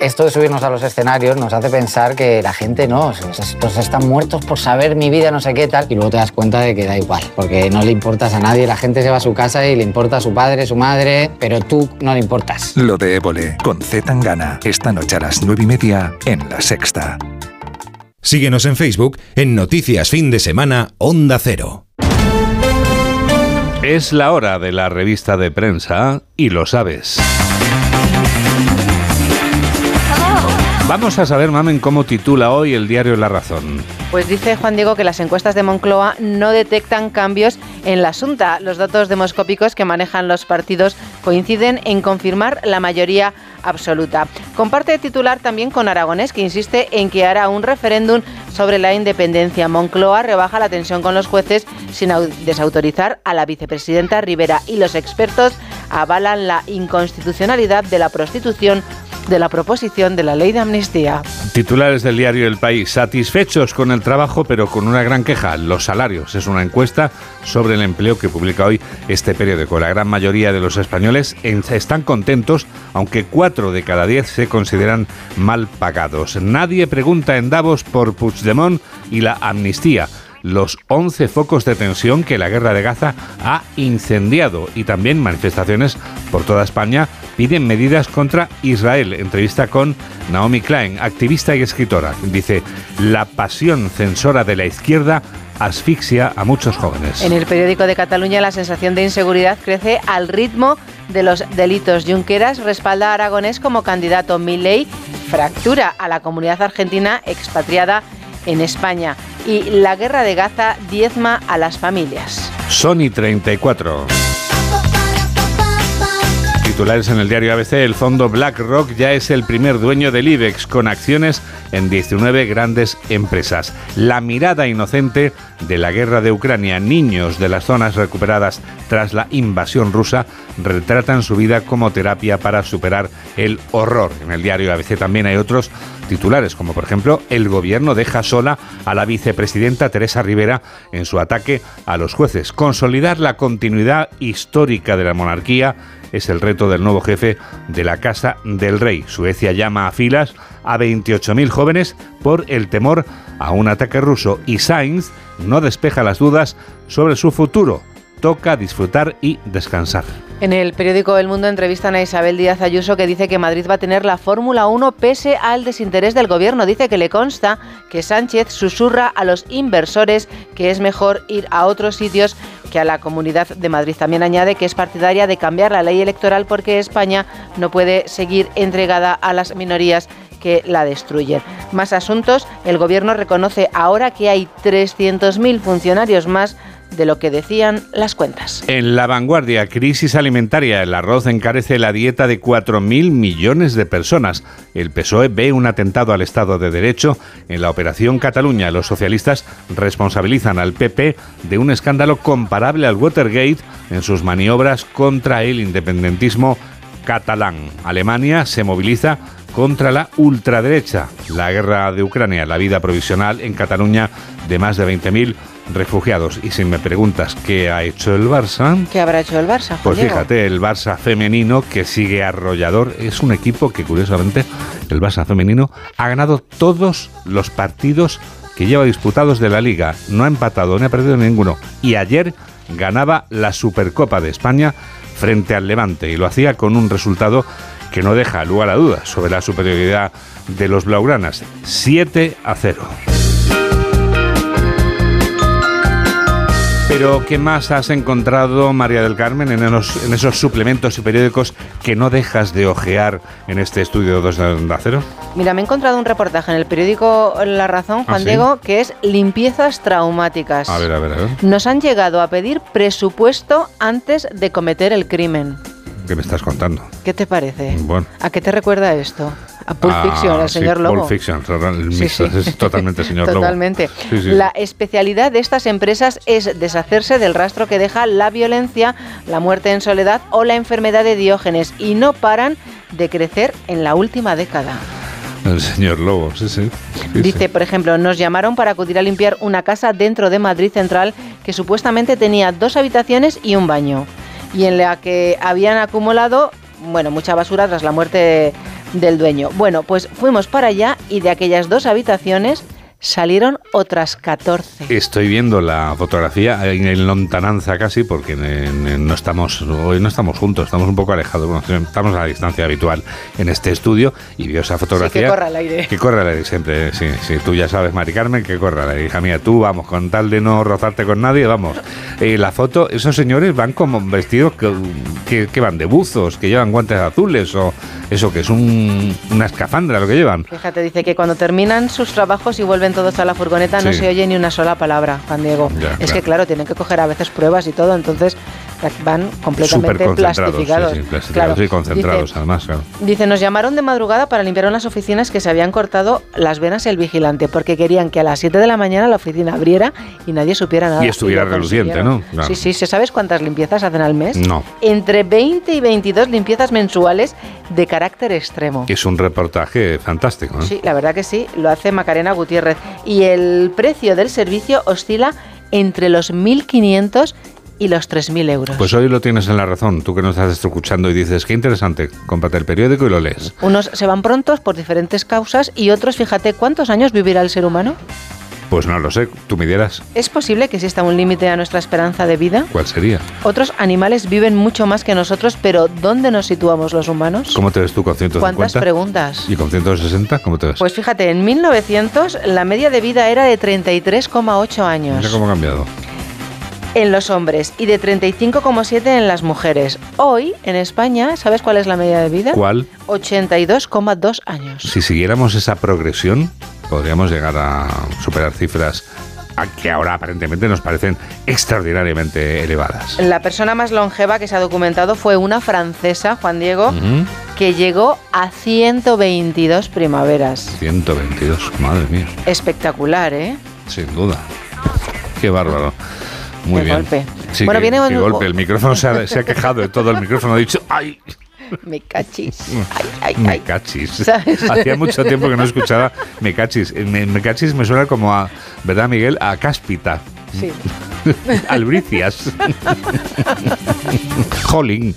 Esto de subirnos a los escenarios nos hace pensar que la gente no, estos están muertos por saber mi vida, no sé qué tal, y luego te das cuenta de que da igual, porque no le importas a nadie, la gente se va a su casa y le importa a su padre, su madre, pero tú no le importas. Lo de Évole con Z Tangana, esta noche a las nueve y media en La Sexta. Síguenos en Facebook en Noticias Fin de Semana Onda Cero. Es la hora de la revista de prensa y lo sabes. Vamos a saber, Mamen, cómo titula hoy el diario La Razón. Pues dice Juan Diego que las encuestas de Moncloa no detectan cambios en la Asunta. Los datos demoscópicos que manejan los partidos coinciden en confirmar la mayoría absoluta. Comparte titular también con Aragonés, que insiste en que hará un referéndum sobre la independencia. Moncloa rebaja la tensión con los jueces sin desautorizar a la vicepresidenta Rivera y los expertos avalan la inconstitucionalidad de la prostitución de la proposición de la ley de amnistía. Titulares del diario El País, satisfechos con el trabajo pero con una gran queja, los salarios. Es una encuesta sobre el empleo que publica hoy este periódico. La gran mayoría de los españoles están contentos, aunque cuatro de cada diez se consideran mal pagados. Nadie pregunta en Davos por Puigdemont y la amnistía los 11 focos de tensión que la guerra de Gaza ha incendiado y también manifestaciones por toda España piden medidas contra Israel. Entrevista con Naomi Klein, activista y escritora. Dice, la pasión censora de la izquierda asfixia a muchos jóvenes. En el periódico de Cataluña la sensación de inseguridad crece al ritmo de los delitos. Junqueras respalda a Aragonés como candidato. Milley fractura a la comunidad argentina expatriada en España y la guerra de Gaza diezma a las familias. Sony 34. En el diario ABC, el fondo BlackRock ya es el primer dueño del IBEX con acciones en 19 grandes empresas. La mirada inocente de la guerra de Ucrania, niños de las zonas recuperadas tras la invasión rusa, retratan su vida como terapia para superar el horror. En el diario ABC también hay otros titulares, como por ejemplo, el gobierno deja sola a la vicepresidenta Teresa Rivera en su ataque a los jueces. Consolidar la continuidad histórica de la monarquía es el reto del nuevo jefe de la Casa del Rey. Suecia llama a filas a 28.000 jóvenes por el temor a un ataque ruso y Sainz no despeja las dudas sobre su futuro. Toca disfrutar y descansar. En el periódico El Mundo entrevistan a Isabel Díaz Ayuso que dice que Madrid va a tener la Fórmula 1 pese al desinterés del gobierno. Dice que le consta que Sánchez susurra a los inversores que es mejor ir a otros sitios que a la Comunidad de Madrid. También añade que es partidaria de cambiar la ley electoral porque España no puede seguir entregada a las minorías que la destruyen. Más asuntos, el Gobierno reconoce ahora que hay 300.000 funcionarios más de lo que decían las cuentas. En la vanguardia, crisis alimentaria. El arroz encarece la dieta de 4.000 millones de personas. El PSOE ve un atentado al Estado de Derecho. En la operación Cataluña, los socialistas responsabilizan al PP de un escándalo comparable al Watergate en sus maniobras contra el independentismo catalán. Alemania se moviliza contra la ultraderecha. La guerra de Ucrania, la vida provisional en Cataluña de más de 20.000 refugiados. Y si me preguntas qué ha hecho el Barça, ¿Qué habrá hecho el Barça? Juan pues Diego? fíjate, el Barça femenino que sigue arrollador es un equipo que curiosamente el Barça femenino ha ganado todos los partidos que lleva disputados de la liga. No ha empatado ni ha perdido ninguno. Y ayer ganaba la Supercopa de España frente al Levante y lo hacía con un resultado que no deja lugar a dudas sobre la superioridad de los blaugranas. 7 a 0. Pero, ¿qué más has encontrado, María del Carmen, en, esos- en esos suplementos y periódicos que no dejas de ojear en este estudio 2 de Onda Cero? Mira, me he encontrado un reportaje en el periódico La Razón, Juan ¿Ah, sí? Diego, que es limpiezas traumáticas. A ver, a ver, a ver. Nos han llegado a pedir presupuesto antes de cometer el crimen. ¿Qué me estás contando? ¿Qué te parece? Bueno. ¿A qué te recuerda esto? A Pulp Ah, Fiction, sí, señor Lobo. Pulp Fiction, el Sí, sí. es totalmente señor Lobo. Totalmente. Sí, sí. La especialidad de estas empresas es deshacerse del rastro que deja la violencia, la muerte en soledad o la enfermedad de Diógenes y no paran de crecer en la última década. El señor Lobo, sí, sí. Sí, sí. Dice, por ejemplo, nos llamaron para acudir a limpiar una casa dentro de Madrid Central que supuestamente tenía dos habitaciones y un baño y en la que habían acumulado, bueno, mucha basura tras la muerte del dueño. Bueno, pues fuimos para allá y de aquellas dos habitaciones salieron otras 14. Estoy viendo la fotografía en, lontananza casi porque en- en- no estamos hoy no estamos juntos, estamos un poco alejados, bueno, estamos a la distancia habitual en este estudio y veo esa fotografía. que corra al aire. Que corra al aire siempre, sí, sí. Tú ya sabes, Mari Carmen, que corra al aire. Hija mía, tú vamos, con tal de no rozarte con nadie, vamos. Eh, la foto, esos señores van como vestidos que, que- que van de buzos, que llevan guantes azules o eso que es un- una escafandra lo que llevan. Fíjate, dice que cuando terminan sus trabajos y vuelven todos a la furgoneta no se oye ni una sola palabra, Juan Diego. Ya, es claro. que claro, tienen que coger a veces pruebas y todo, entonces van completamente plastificados. sí, sí, plastificados Claro. y concentrados Dice, además, claro. Dice, nos llamaron de madrugada para limpiar unas oficinas que se habían cortado las venas el vigilante, porque querían que a las 7 de la mañana la oficina abriera y nadie supiera nada. Y estuviera reluciente. ¿no? Claro. Sí, sí, ¿se sabes cuántas limpiezas hacen al mes? No. Entre 20 y 22 limpiezas mensuales de carácter extremo. Es un reportaje fantástico. ¿eh? Sí, la verdad que sí, lo hace Macarena Gutiérrez. Y el precio del servicio oscila entre los 1.500 y los 3.000 euros. Pues hoy lo tienes en la razón, tú que nos estás escuchando y dices, qué interesante, cómprate el periódico y lo lees. Unos se van prontos por diferentes causas y otros, fíjate, ¿cuántos años vivirá el ser humano? Pues no lo sé, tú me dirás, ¿Es posible que exista un límite a nuestra esperanza de vida? ¿cuál sería? Otros animales viven mucho más que nosotros, pero ¿dónde nos situamos los humanos? ¿Cómo te ves tú con 150? ¿Cuántas preguntas? ¿Y con 160? ¿Cómo te ves? Pues fíjate, en 1900 la media de vida era de 33,8 años. Mira cómo ha cambiado. En los hombres y de 35,7 en las mujeres. Hoy, en España, ¿sabes cuál es la media de vida? ¿Cuál? 82,2 años. Si siguiéramos esa progresión, podríamos llegar a superar cifras que ahora aparentemente nos parecen extraordinariamente elevadas. La persona más longeva que se ha documentado fue una francesa, Juan Diego, que llegó a 122 primaveras. 122, madre mía, Espectacular, ¿eh? sin duda. Qué bárbaro. Muy Qué bien. golpe. Sí, Bueno, qué- viene qué golpe. El micrófono se ha, se ha quejado de todo el micrófono. Ha dicho, ¡ay! *laughs* Me cachis. Ay, ay, Me ay. cachis. *laughs* ¿Sabes? Hacía mucho tiempo que no escuchaba me cachis. Eh, Me, me cachis me suena como a, ¿verdad, Miguel? A cáspita. Sí. *laughs* Albricias. Jolín.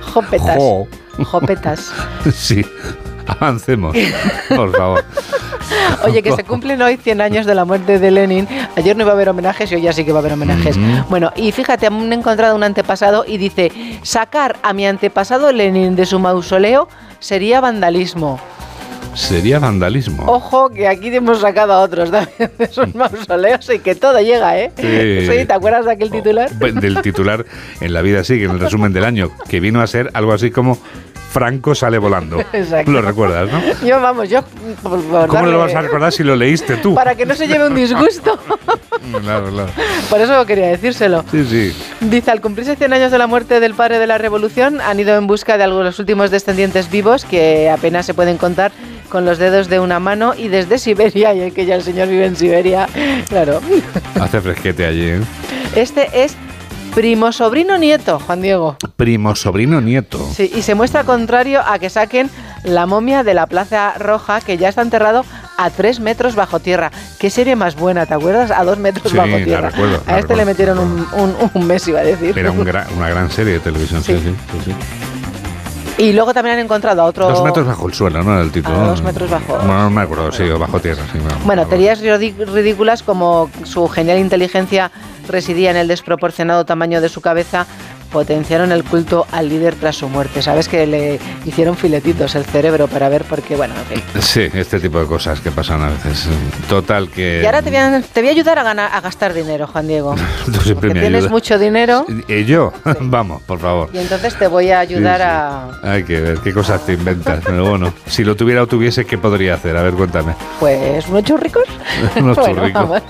Jopetas. Jo. Jopetas. Sí. *laughs* Avancemos, por favor. Oye, que se *laughs* cumplen hoy 100 años de la muerte de Lenin. Ayer no iba a haber homenajes y hoy ya sí que va a haber homenajes. Bueno, y fíjate, han encontrado un antepasado y dice, sacar a mi antepasado Lenin de su mausoleo sería vandalismo. Sería vandalismo. Ojo, que aquí hemos sacado a otros también de sus *laughs* mausoleos y que todo llega, ¿eh? Sí. Sí, ¿te acuerdas de aquel titular? Del titular en la vida sigue, en el resumen del año, que vino a ser algo así como Franco sale volando. *laughs* Exacto. Lo recuerdas, ¿no? Yo, vamos, yo... por- por ¿Cómo lo vas a recordar si lo leíste tú? Para que no se lleve un disgusto. *laughs* Claro, claro. Por eso quería decírselo. Sí, sí. Dice, al cumplirse 100 años de la muerte del padre de la revolución, han ido en busca de algunos de los últimos descendientes vivos que apenas se pueden contar con los dedos de una mano y desde Siberia, y es que ya el señor vive en Siberia, claro. Hace fresquete allí, ¿eh? Este es primo sobrino nieto, Juan Diego. Primo, sobrino, nieto. Sí, y se muestra contrario a que saquen la momia de la Plaza Roja, que ya está enterrado a tres metros bajo tierra. ¿Qué serie más buena, te acuerdas? A dos metros Sí, bajo la tierra. la a este le metieron un, un- un mes, iba a decir. Era un *laughs* gra- una gran serie de televisión, Sí. sí. sí, sí. Y luego también han encontrado a otro... Dos metros bajo el suelo, ¿no? Era el título. A dos metros bajo. No, no me acuerdo, sí, o bajo tierra, sí. no. Bueno, teorías ridículas como su genial inteligencia residía en el desproporcionado tamaño de su cabeza potenciaron el culto al líder tras su muerte. Sabes que le hicieron filetitos el cerebro para ver por qué, bueno, en fin. Sí, este tipo de cosas que pasan a veces. Total que... Y ahora te voy a, te voy a ayudar a, ganar, a gastar dinero, Juan Diego. *laughs* Tú siempre me tienes mucho dinero ¿Y yo? *laughs* Vamos, por favor. y entonces te voy a ayudar Sí, sí. a... Hay que ver qué cosas te inventas. Pero bueno, si lo tuviera o tuviese, ¿qué podría hacer? A ver, cuéntame. Pues unos churricos. *laughs* Unos Bueno, churricos.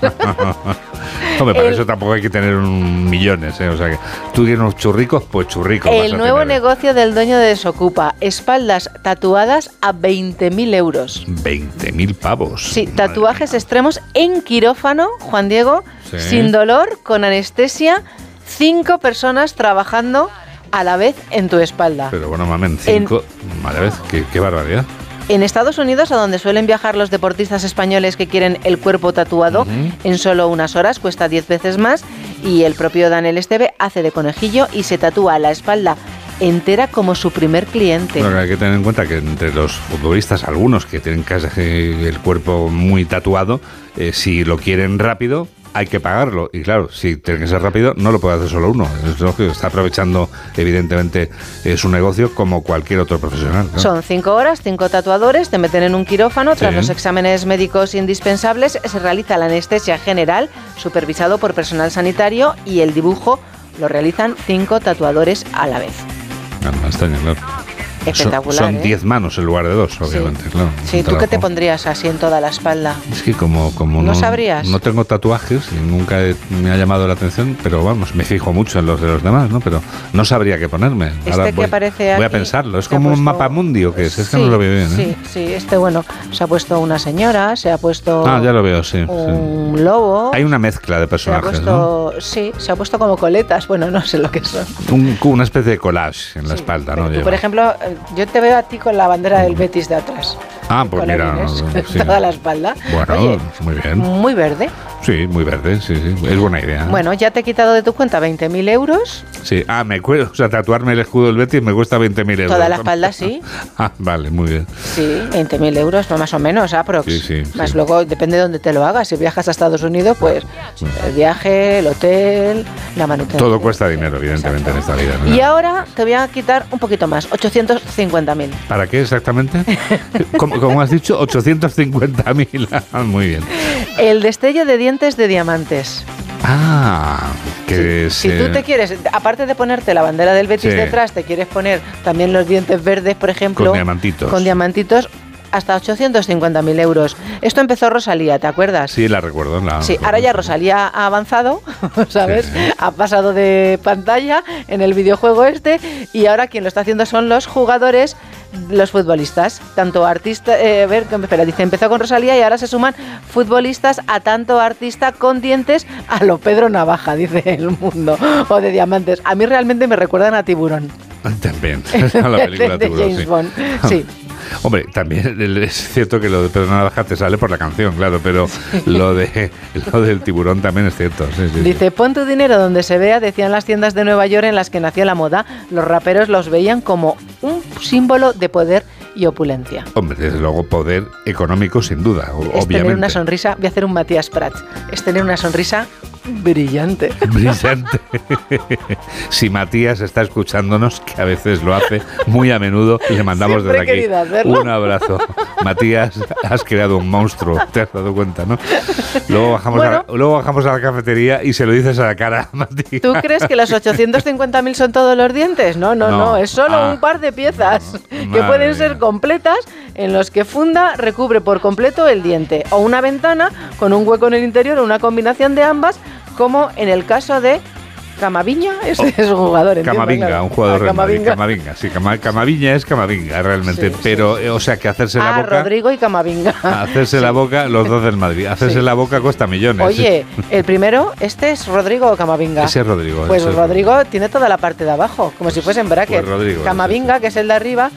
Hombre, para El- eso tampoco hay que tener un millones, ¿eh? O sea que tú tienes unos churricos, pues churricos. El a nuevo tener. negocio del dueño de Desocupa. Espaldas tatuadas a 20.000 euros. 20.000 pavos. Sí, tatuajes extremos en quirófano, Juan Diego, Sí. sin dolor, con anestesia, cinco personas trabajando a la vez en tu espalda. Pero bueno, mamen, cinco. Madre vez, qué, qué barbaridad. En Estados Unidos, a donde suelen viajar los deportistas españoles que quieren el cuerpo tatuado, en solo unas horas cuesta 10 veces más y el propio Daniel Esteve hace de conejillo y se tatúa la espalda entera como su primer cliente. Que hay que tener en cuenta que entre los futbolistas, algunos que tienen casi el cuerpo muy tatuado, eh, si lo quieren rápido, hay que pagarlo. Y claro, si tiene que ser rápido, no lo puede hacer solo uno. Es lógico, está aprovechando, evidentemente, eh, su negocio como cualquier otro profesional. ¿no? Son cinco horas, cinco tatuadores, te meten en un quirófano, tras Sí. los exámenes médicos indispensables se realiza la anestesia general, supervisado por personal sanitario y el dibujo lo realizan cinco tatuadores a la vez. Ah, no, claro. Espectacular, Son ¿eh? 10 manos en lugar de dos, obviamente, claro. Sí, ¿tú qué te pondrías así en toda la espalda? Es que como, como ¿No no, sabrías? no tengo tatuajes y nunca he- me ha llamado la atención, pero vamos, me fijo mucho en los de los demás, ¿no? Pero no sabría qué ponerme. Este que voy, aparece voy a pensarlo. Es como un puesto- mapa mundio que es, es que Sí, no lo veo bien. ¿eh? Sí, sí, este bueno, se ha puesto una señora, se ha puesto Ah, ya lo veo, sí. sí. un lobo. Hay una mezcla de Se ha personajes, ¿no? puesto, sí, se ha puesto como coletas, *laughs* bueno, no sé lo que son. Un- una especie de collage en la espalda, ¿no? Tú, por ejemplo, eh, yo te veo a ti con la bandera del Betis de atrás. ah, pues mira, *laughs* sí. toda la espalda. bueno, Oye, muy bien. muy verde. Sí, muy verde, sí, sí. Es buena idea. ¿eh? Bueno, ya te he quitado de tu cuenta 20.000 euros. Sí, ah, me cuesta, o sea, tatuarme el escudo del Betis me cuesta 20.000 euros. Toda la espalda, sí. *laughs* Ah, vale, muy bien. Sí, 20.000 euros, más o menos, aprox. Sí, sí, Más luego, depende de dónde te lo hagas. Si viajas a Estados Unidos, pues el viaje, el hotel, la manutención. Todo cuesta dinero, evidentemente, en esta vida. ¿no? Y ahora te voy a quitar un poquito más, 850.000. ¿Para qué exactamente? *laughs* como, como has dicho, 850.000. *laughs* Ah, Muy bien. El destello de dientes de diamantes. Ah, que Si se- tú te quieres, aparte de ponerte la bandera del Betis Sí. detrás, te quieres poner también los dientes verdes, por ejemplo. Con diamantitos. Con diamantitos, hasta 850.000 euros. Esto empezó Rosalía, ¿te acuerdas? Sí, la recuerdo. La Sí, ahora ya Rosalía ha avanzado, *laughs* ¿sabes? Ha pasado de pantalla en el videojuego este y ahora quien lo está haciendo son los jugadores, los futbolistas, tanto artistas, eh, a ver, espera, dice, empezó con Rosalía y ahora se suman futbolistas a tanto artista con dientes a lo Pedro Navaja, *laughs* dice el mundo, o de diamantes. A mí realmente me recuerdan a Tiburón. *laughs* También. a la película de Tiburón, James sí. Bond. Sí. Hombre, también *laughs* es cierto que lo de Pedro Navaja te sale por la canción, claro, pero lo de *laughs* lo del tiburón también es cierto. sí, sí, sí. Dice, pon tu dinero donde se vea, decían las tiendas de Nueva York en las que nació la moda. Los raperos los veían como un símbolo de poder y opulencia. Hombre, desde luego poder económico sin duda, o- Es tener obviamente. una sonrisa, voy a hacer un Matías Prats, es tener una sonrisa Brillante. Brillante. *laughs* si Matías está escuchándonos, que a veces lo hace muy a menudo, le mandamos Siempre desde aquí hacerlo. un abrazo. Matías, has creado un monstruo, te has dado cuenta, ¿no? Luego bajamos, a, la- luego bajamos a la cafetería y se lo dices a la cara, *laughs* Matías. ¿Tú crees que los 850.000 son todos los dientes? No, no, no, No. es solo Ah. un par de piezas que pueden ser completas en los que funda recubre por completo el diente o una ventana con un hueco en el interior o una combinación de ambas como en el caso de Camaviña, ese es un jugador, Camavinga, claro. un jugador Ah, del Madrid. Camavinga. Camavinga, sí, Cama- Camaviña es Camavinga realmente, pero eh, o sea que hacerse la Ah, boca, Rodrigo y Camavinga. *laughs* hacerse la boca los dos del Madrid, hacerse la boca cuesta millones. Oye, el primero, ¿este es Rodrigo o Camavinga? Ese es Rodrigo. Pues es Rodrigo tiene toda la parte de abajo, como si fuesen brackets. Pues Rodrigo, Camavinga, que es el de arriba,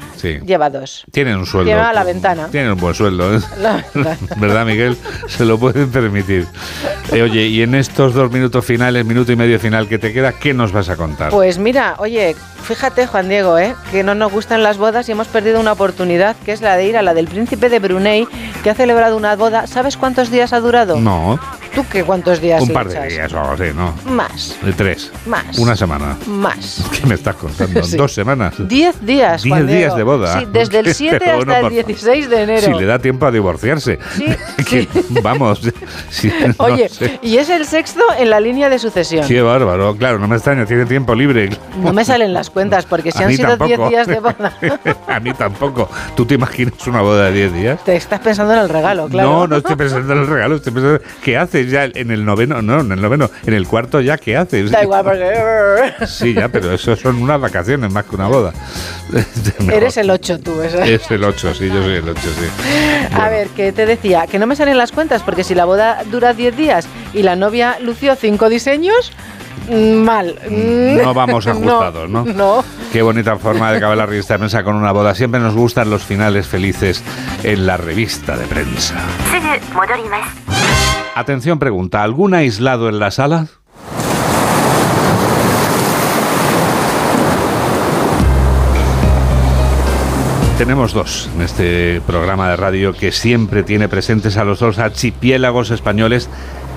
lleva dos. Tienen un sueldo. Lleva la ventana. Tienen un buen sueldo, ¿eh? *laughs* *laughs* ¿verdad, Miguel? Se lo pueden permitir. Eh, oye, y en estos dos minutos finales, minuto y medio final que te queda, ¿qué nos vas a contar? Pues mira, oye, fíjate Juan Diego, ¿eh? que no nos gustan las bodas y hemos perdido una oportunidad, que es la de ir a la del príncipe de Brunei, que ha celebrado una boda. ¿Sabes cuántos días ha durado? no, ¿Tú qué cuántos días un par de días o algo así, ¿no? Más, De tres. Más. Una semana. más. *laughs* ¿Qué me estás contando? Sí. ¿Dos semanas? Diez días, Diez días de boda. Sí, desde el 7 *laughs* Pero hasta el por- 16 de enero. Si le da tiempo a divorciarse. Sí, *laughs* Que, Vamos. si- no Oye, sé. y es el sexto en la línea de sucesión. Qué bárbaro, claro, no me extraña, tiene tiempo libre. No me salen las cuentas, porque si A han sido 10 tampoco. días de boda, A mí tampoco. ¿Tú te imaginas una boda de 10 días? te estás pensando en el regalo, claro. No, no estoy pensando en el regalo, estoy pensando ¿qué haces ya en el noveno? No, en el noveno, en el cuarto ya, ¿qué haces? Da igual, porque... *laughs* Sí, ya, pero eso son unas vacaciones más que una boda. *laughs* Eres el 8 tú, ¿eso? Es el 8, sí, yo soy el 8, sí. A ver, que te decía, que no me salen las cuentas, porque si la boda dura 10 días y la novia lució 5 diseños, mm, mal. No vamos *laughs* ajustados, ¿no? No. Qué bonita forma de acabar la revista de prensa con una boda. Siempre nos gustan los finales felices en la revista de prensa. Atención, pregunta. ¿Algún aislado en la sala? Tenemos dos en este programa de radio que siempre tiene presentes a los dos archipiélagos españoles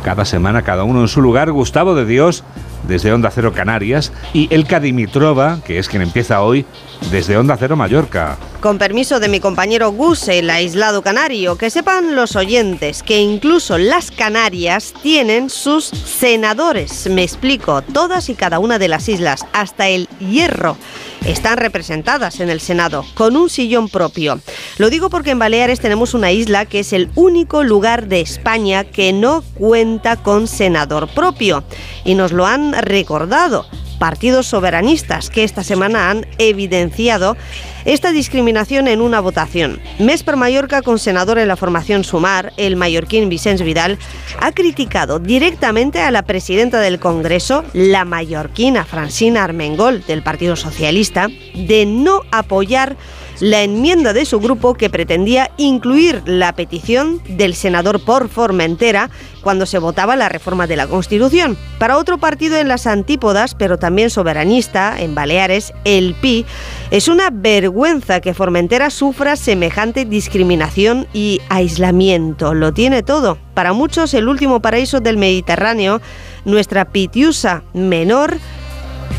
cada semana, cada uno en su lugar. Gustavo de Dios, desde Onda Cero Canarias, y Elka Dimitrova, que es quien empieza hoy, desde Onda Cero Mallorca. Con permiso de mi compañero Gus, el aislado canario, que sepan los oyentes que incluso las Canarias tienen sus senadores. Me explico, todas y cada una de las islas, hasta el Hierro, están representadas en el Senado, con un sillón propio. Lo digo porque en Baleares tenemos una isla que es el único lugar de España que no cuenta con senador propio. Y nos lo han recordado partidos soberanistas que esta semana han evidenciado esta discriminación en una votación. Mes per Mallorca, con senador en la formación Sumar, el mallorquín Vicens Vidal, ha criticado directamente a la presidenta del Congreso, la mallorquina Francina Armengol, del Partido Socialista, de no apoyar la enmienda de su grupo que pretendía incluir la petición del senador por Formentera cuando se votaba la reforma de la Constitución. Para otro partido en las antípodas, pero también soberanista, en Baleares, el PI, es una vergüenza que Formentera sufra semejante discriminación y aislamiento. Lo tiene todo. Para muchos, el último paraíso del Mediterráneo, nuestra Pitiusa menor,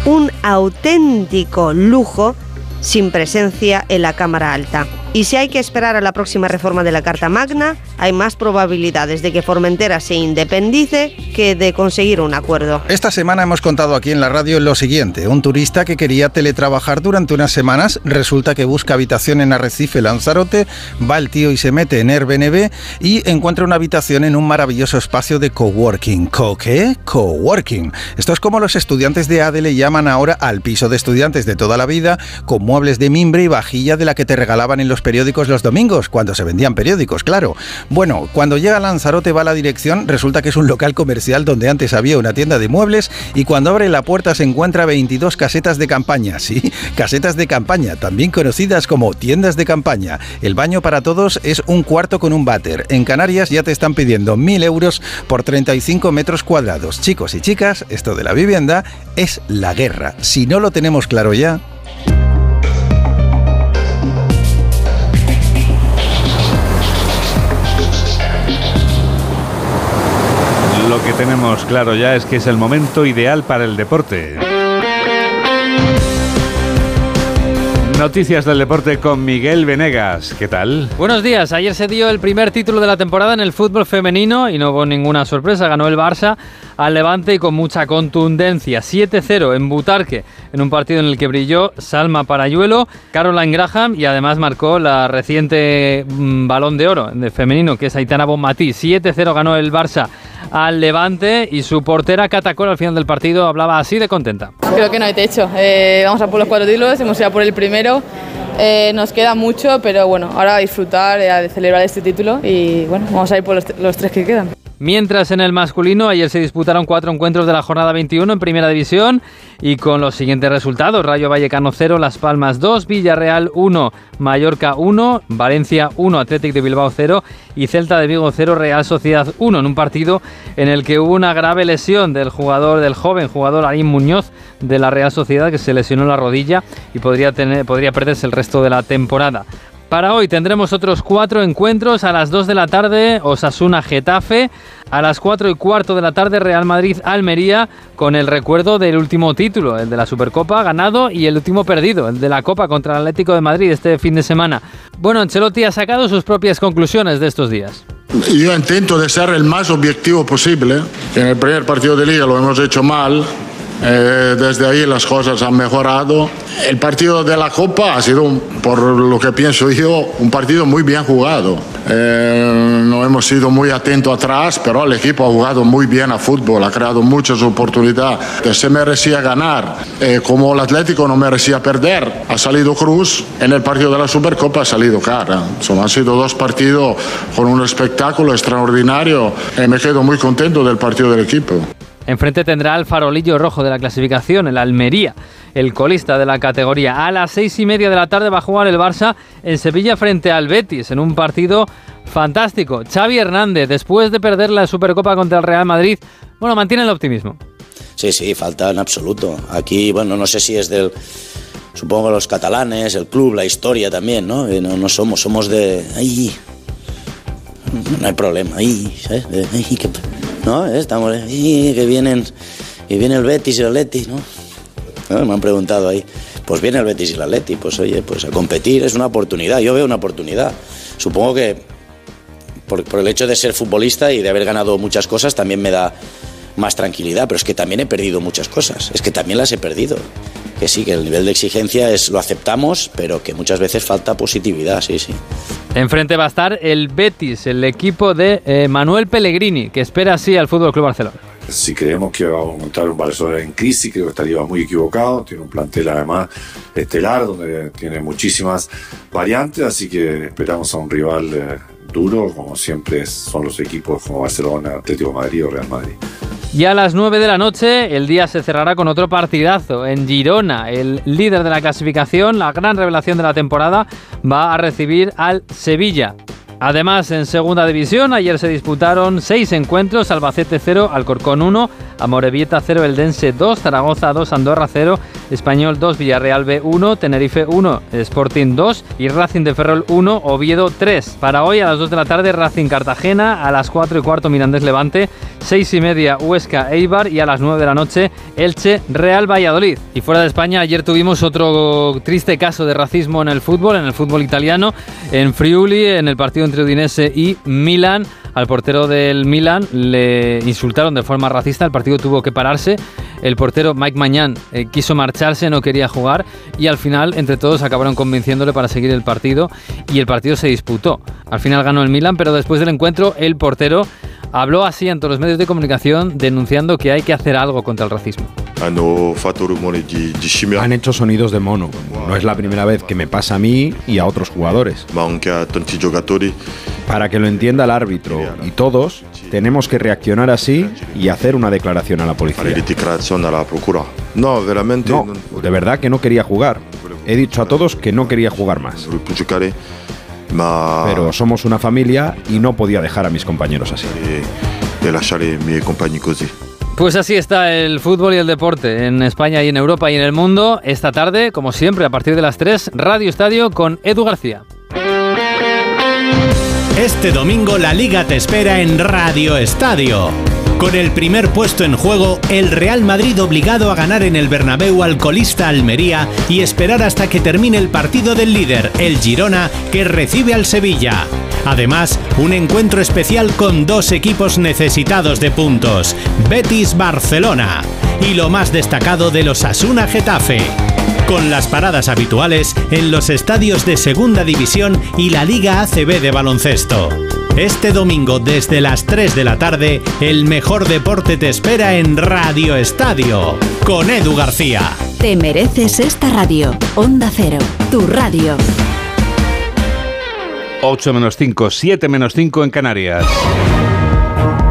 un auténtico lujo sin presencia en la Cámara Alta. Y si hay que esperar a la próxima reforma de la Carta Magna, hay más probabilidades de que Formentera se independice que de conseguir un acuerdo. Esta semana hemos contado aquí en la radio lo siguiente. Un turista que quería teletrabajar durante unas semanas resulta que busca habitación en Arrecife, Lanzarote, va el tío y se mete en Airbnb y encuentra una habitación en un maravilloso espacio de coworking. ¿Co qué? Coworking. Esto es como los estudiantes de ADE le llaman ahora al piso de estudiantes de toda la vida, con muebles de mimbre y vajilla de la que te regalaban en los periódicos los domingos, cuando se vendían periódicos, claro. Bueno, cuando llega a Lanzarote va a la dirección, resulta que es un local comercial donde antes había una tienda de muebles y cuando abre la puerta se encuentra 22 casetas de campaña, *laughs* sí, casetas de campaña, también conocidas como tiendas de campaña. El baño para todos es un cuarto con un váter. En Canarias ya te están pidiendo 1.000 euros por 35 metros cuadrados. Chicos y chicas, esto de la vivienda es la guerra. Si no lo tenemos claro ya, que tenemos claro ya es que es el momento ideal para el deporte. Noticias del deporte con Miguel Venegas. ¿Qué tal? Buenos días. Ayer se dio el primer título de la temporada en el fútbol femenino y no hubo ninguna sorpresa. Ganó el Barça al Levante y con mucha contundencia. 7-0 en Butarque, en un partido en el que brilló Salma Parayuelo, Caroline Graham y además marcó la reciente mm, balón de oro de femenino que es Aitana Bonmatí. 7-0 ganó el Barça al Levante y su portera Catacol al final del partido hablaba así de contenta. Creo que no hay techo. Eh, vamos a por los cuatro títulos, hemos ido por el primero. Eh, nos queda mucho, pero bueno, ahora a disfrutar, eh, a celebrar este título y bueno, vamos a ir por los tres que quedan. Mientras en el masculino ayer se disputaron cuatro encuentros de la jornada 21 en Primera División y con los siguientes resultados: Rayo Vallecano 0, Las Palmas 2, Villarreal 1, Mallorca 1, Valencia 1, Athletic de Bilbao 0 y Celta de Vigo 0, Real Sociedad 1 en un partido en el que hubo una grave lesión del jugador del joven jugador Arín Muñoz de la Real Sociedad que se lesionó la rodilla y podría tener podría perderse el resto de la temporada. Para hoy tendremos otros cuatro encuentros. A las 2 de la tarde, Osasuna Getafe. A las 4 y cuarto de la tarde, Real Madrid Almería, con el recuerdo del último título, el de la Supercopa ganado y el último perdido, el de la Copa contra el Atlético de Madrid este fin de semana. Bueno, Ancelotti ha sacado sus propias conclusiones de estos días. Yo intento de ser el más objetivo posible. En el primer partido de liga lo hemos hecho mal. Eh, desde ahí las cosas han mejorado. El partido de la Copa ha sido, por lo que pienso yo, un partido muy bien jugado. Eh, no hemos sido muy atentos atrás, pero el equipo ha jugado muy bien a fútbol, ha creado muchas oportunidades. Se merecía ganar, eh, como el Atlético no merecía perder. Ha salido Cruz, en el partido de la Supercopa ha salido cara. Son, han sido dos partidos con un espectáculo extraordinario. Eh, me quedo muy contento del partido del equipo. Enfrente tendrá al farolillo rojo de la clasificación, el Almería, el colista de la categoría. A las seis y media de la tarde va a jugar el Barça en Sevilla frente al Betis, en un partido fantástico. Xavi Hernández, después de perder la Supercopa contra el Real Madrid, bueno, mantiene el optimismo. Sí, sí, falta en absoluto. Aquí, bueno, no sé si es del. Supongo los catalanes, el club, la historia también, ¿no? Eh, No, no somos, somos de. Ahí. No hay problema, ahí, ¿sabes? ¿No? Estamos. Ahí, que vienen. Y viene el Betis y el Atleti, ¿no? Me han preguntado ahí. Pues viene el Betis y el Atleti, pues oye, pues a competir es una oportunidad. Yo veo una oportunidad. Supongo que por el hecho de ser futbolista y de haber ganado muchas cosas también me da más tranquilidad, pero es que también he perdido muchas cosas, es que también las he perdido. Que sí, que el nivel de exigencia es lo aceptamos, pero que muchas veces falta positividad, sí, sí. Enfrente va a estar el Betis, el equipo de eh, Manuel Pellegrini, que espera así al Fútbol Club Barcelona. Si creemos que vamos a encontrar un Barcelona en crisis, creo que estaría muy equivocado. Tiene un plantel además estelar donde tiene muchísimas variantes, así que esperamos a un rival eh, duro, como siempre son los equipos como Barcelona, Atlético de Madrid o Real Madrid. Y a las 9 de la noche el día se cerrará con otro partidazo en Girona. El líder de la clasificación, la gran revelación de la temporada, va a recibir al Sevilla. Además, en segunda división, ayer se disputaron seis encuentros: Albacete 0, Alcorcón 1, Amorebieta 0, Eldense 2, Zaragoza 2, Andorra 0, Español 2, Villarreal B 1, Tenerife 1, Sporting 2 y Racing de Ferrol 1, Oviedo 3. Para hoy a las 2 de la tarde, Racing Cartagena, a las 4 y cuarto, Mirandés Levante, 6 y media, Huesca Eibar y a las 9 de la noche, Elche Real Valladolid. Y fuera de España, ayer tuvimos otro triste caso de racismo en el fútbol, en el fútbol italiano, en Friuli, en el partido Udinese y Milan. Al portero del Milan le insultaron de forma racista, el partido tuvo que pararse. El portero Mike Mañán eh, quiso marcharse, no quería jugar y al final entre todos acabaron convenciéndole para seguir el partido y el partido se disputó. Al final ganó el Milan, pero después del encuentro el portero habló así ante los medios de comunicación denunciando que hay que hacer algo contra el racismo. Han hecho sonidos de mono. No es la primera vez que me pasa a mí y a otros jugadores. Para que lo entienda el árbitro y todos, tenemos que reaccionar así y hacer una declaración a la policía. No, de verdad que no quería jugar. He dicho a todos que no quería jugar más. Pero somos una familia y no podía dejar a mis compañeros así. Pues así está el fútbol y el deporte en España y en Europa y en el mundo. Esta tarde, como siempre, a partir de las 3, Radio Estadio con Edu García. Este domingo la liga te espera en Radio Estadio. Con el primer puesto en juego, el Real Madrid obligado a ganar en el Bernabéu al colista Almería y esperar hasta que termine el partido del líder, el Girona, que recibe al Sevilla. Además, un encuentro especial con dos equipos necesitados de puntos, Betis Barcelona y lo más destacado de los Asuna Getafe. Con las paradas habituales en los estadios de Segunda División y la Liga ACB de baloncesto. Este domingo desde las 3 de la tarde, el mejor deporte te espera en Radio Estadio, con Edu García. Te mereces esta radio. Onda Cero, tu radio. 8 menos 5, 7 menos 5 en Canarias.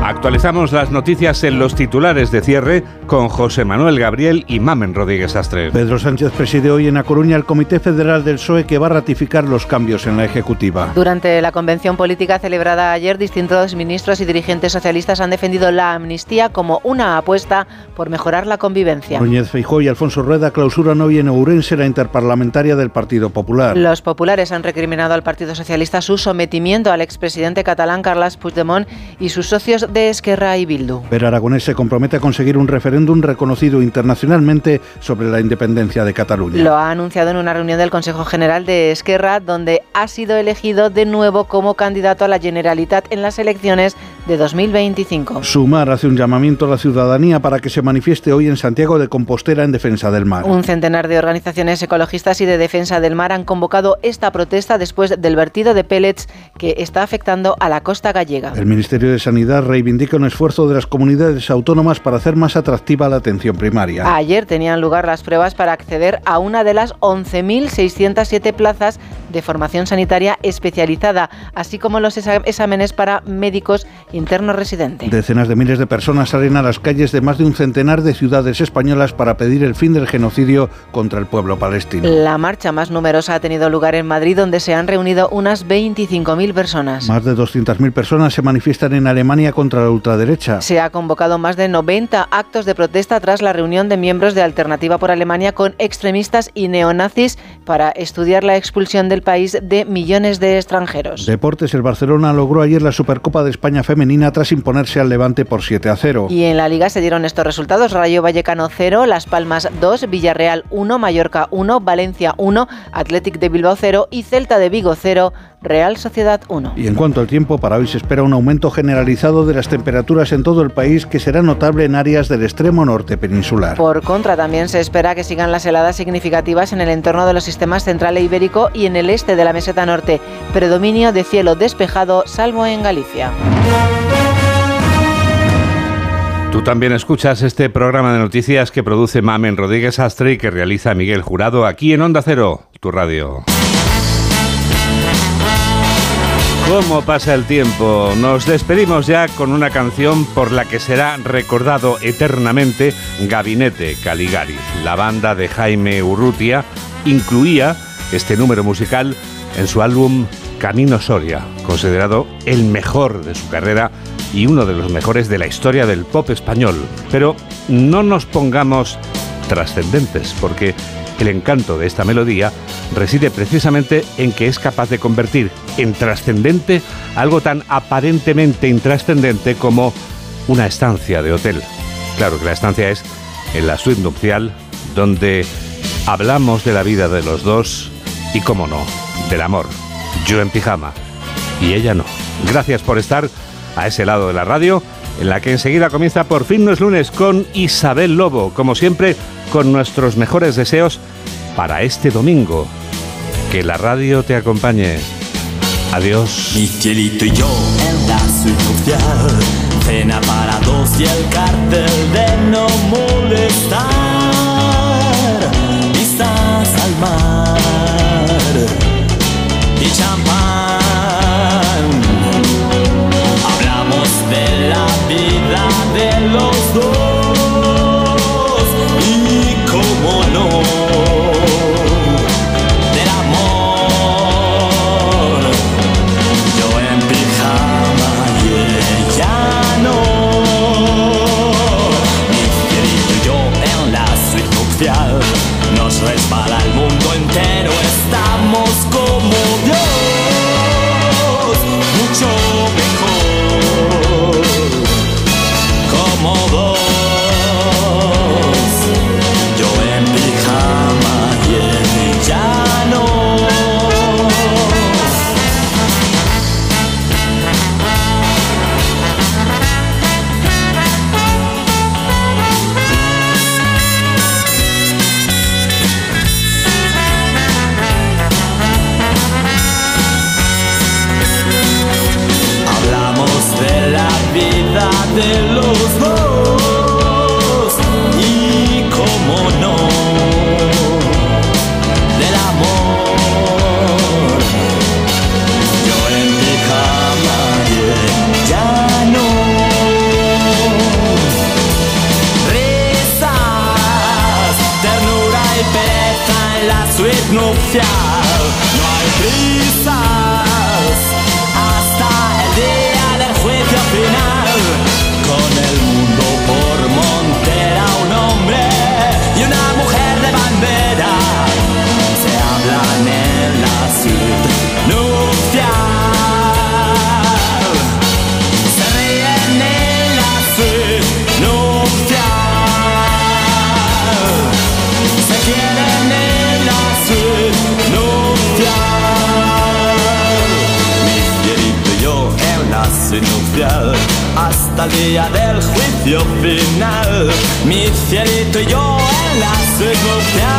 Actualizamos las noticias en los titulares de cierre con José Manuel Gabriel y Mamen Rodríguez Astre. Pedro Sánchez preside hoy en A Coruña el Comité Federal del PSOE que va a ratificar los cambios en la Ejecutiva. Durante la convención política celebrada ayer, distintos ministros y dirigentes socialistas han defendido la amnistía como una apuesta por mejorar la convivencia. Núñez Feijó y Alfonso Rueda clausuran hoy en Ourense la interparlamentaria del Partido Popular. Los populares han recriminado al Partido Socialista su sometimiento al expresidente catalán Carles Puigdemont y sus socios de Esquerra y Bildu. Pero Aragonés se compromete a conseguir un referéndum reconocido internacionalmente sobre la independencia de Cataluña. Lo ha anunciado en una reunión del Consejo General de Esquerra, donde ha sido elegido de nuevo como candidato a la Generalitat en las elecciones de 2025. Sumar hace un llamamiento a la ciudadanía para que se manifieste hoy en Santiago de Compostela en defensa del mar. Un centenar de organizaciones ecologistas y de defensa del mar han convocado esta protesta después del vertido de pellets que está afectando a la costa gallega. El Ministerio de Sanidad reivindica un esfuerzo de las comunidades autónomas para hacer más atractiva la atención primaria. Ayer tenían lugar las pruebas para acceder a una de las 11.607 plazas de formación sanitaria especializada, así como los exámenes para médicos internos residentes. Decenas de miles de personas salen a las calles de más de un centenar de ciudades españolas para pedir el fin del genocidio contra el pueblo palestino. La marcha más numerosa ha tenido lugar en Madrid, donde se han reunido unas 25.000 personas. Más de 200.000 personas se manifiestan en Alemania contra la ultraderecha. Se ha convocado más de 90 actos de protesta tras la reunión de miembros de Alternativa por Alemania con extremistas y neonazis para estudiar la expulsión del país de millones de extranjeros. Deportes, el Barcelona logró ayer la Supercopa de España femenina tras imponerse al Levante por 7 a 0. Y en la liga se dieron estos resultados: Rayo Vallecano 0, Las Palmas 2, Villarreal 1, Mallorca 1, Valencia 1, Athletic de Bilbao 0 y Celta de Vigo 0. Real Sociedad 1. Y en cuanto al tiempo, para hoy se espera un aumento generalizado de las temperaturas en todo el país que será notable en áreas del extremo norte peninsular. Por contra, también se espera que sigan las heladas significativas en el entorno de los sistemas central e ibérico y en el este de la meseta norte. Predominio de cielo despejado, salvo en Galicia. Tú también escuchas este programa de noticias que produce Mamen Rodríguez Astre y que realiza Miguel Jurado aquí en Onda Cero, tu radio. ¿Cómo pasa el tiempo? Nos despedimos ya con una canción por la que será recordado eternamente Gabinete Caligari. La banda de Jaime Urrutia incluía este número musical en su álbum Camino Soria, considerado el mejor de su carrera y uno de los mejores de la historia del pop español. Pero no nos pongamos trascendentes, porque el encanto de esta melodía reside precisamente en que es capaz de convertir en trascendente algo tan aparentemente intrascendente como una estancia de hotel. Claro que la estancia es en la suite nupcial donde hablamos de la vida de los dos y, cómo no, del amor. Yo en pijama y ella no. Gracias por estar a ese lado de la radio, en la que enseguida comienza por fin no es lunes con Isabel Lobo, como siempre, con nuestros mejores deseos para este domingo. Que la radio te acompañe. Adiós. Nos resbala el mundo entero, estamos como Dios. Yeah. hasta el día del juicio final. Mi cielito y yo en la circunstancia.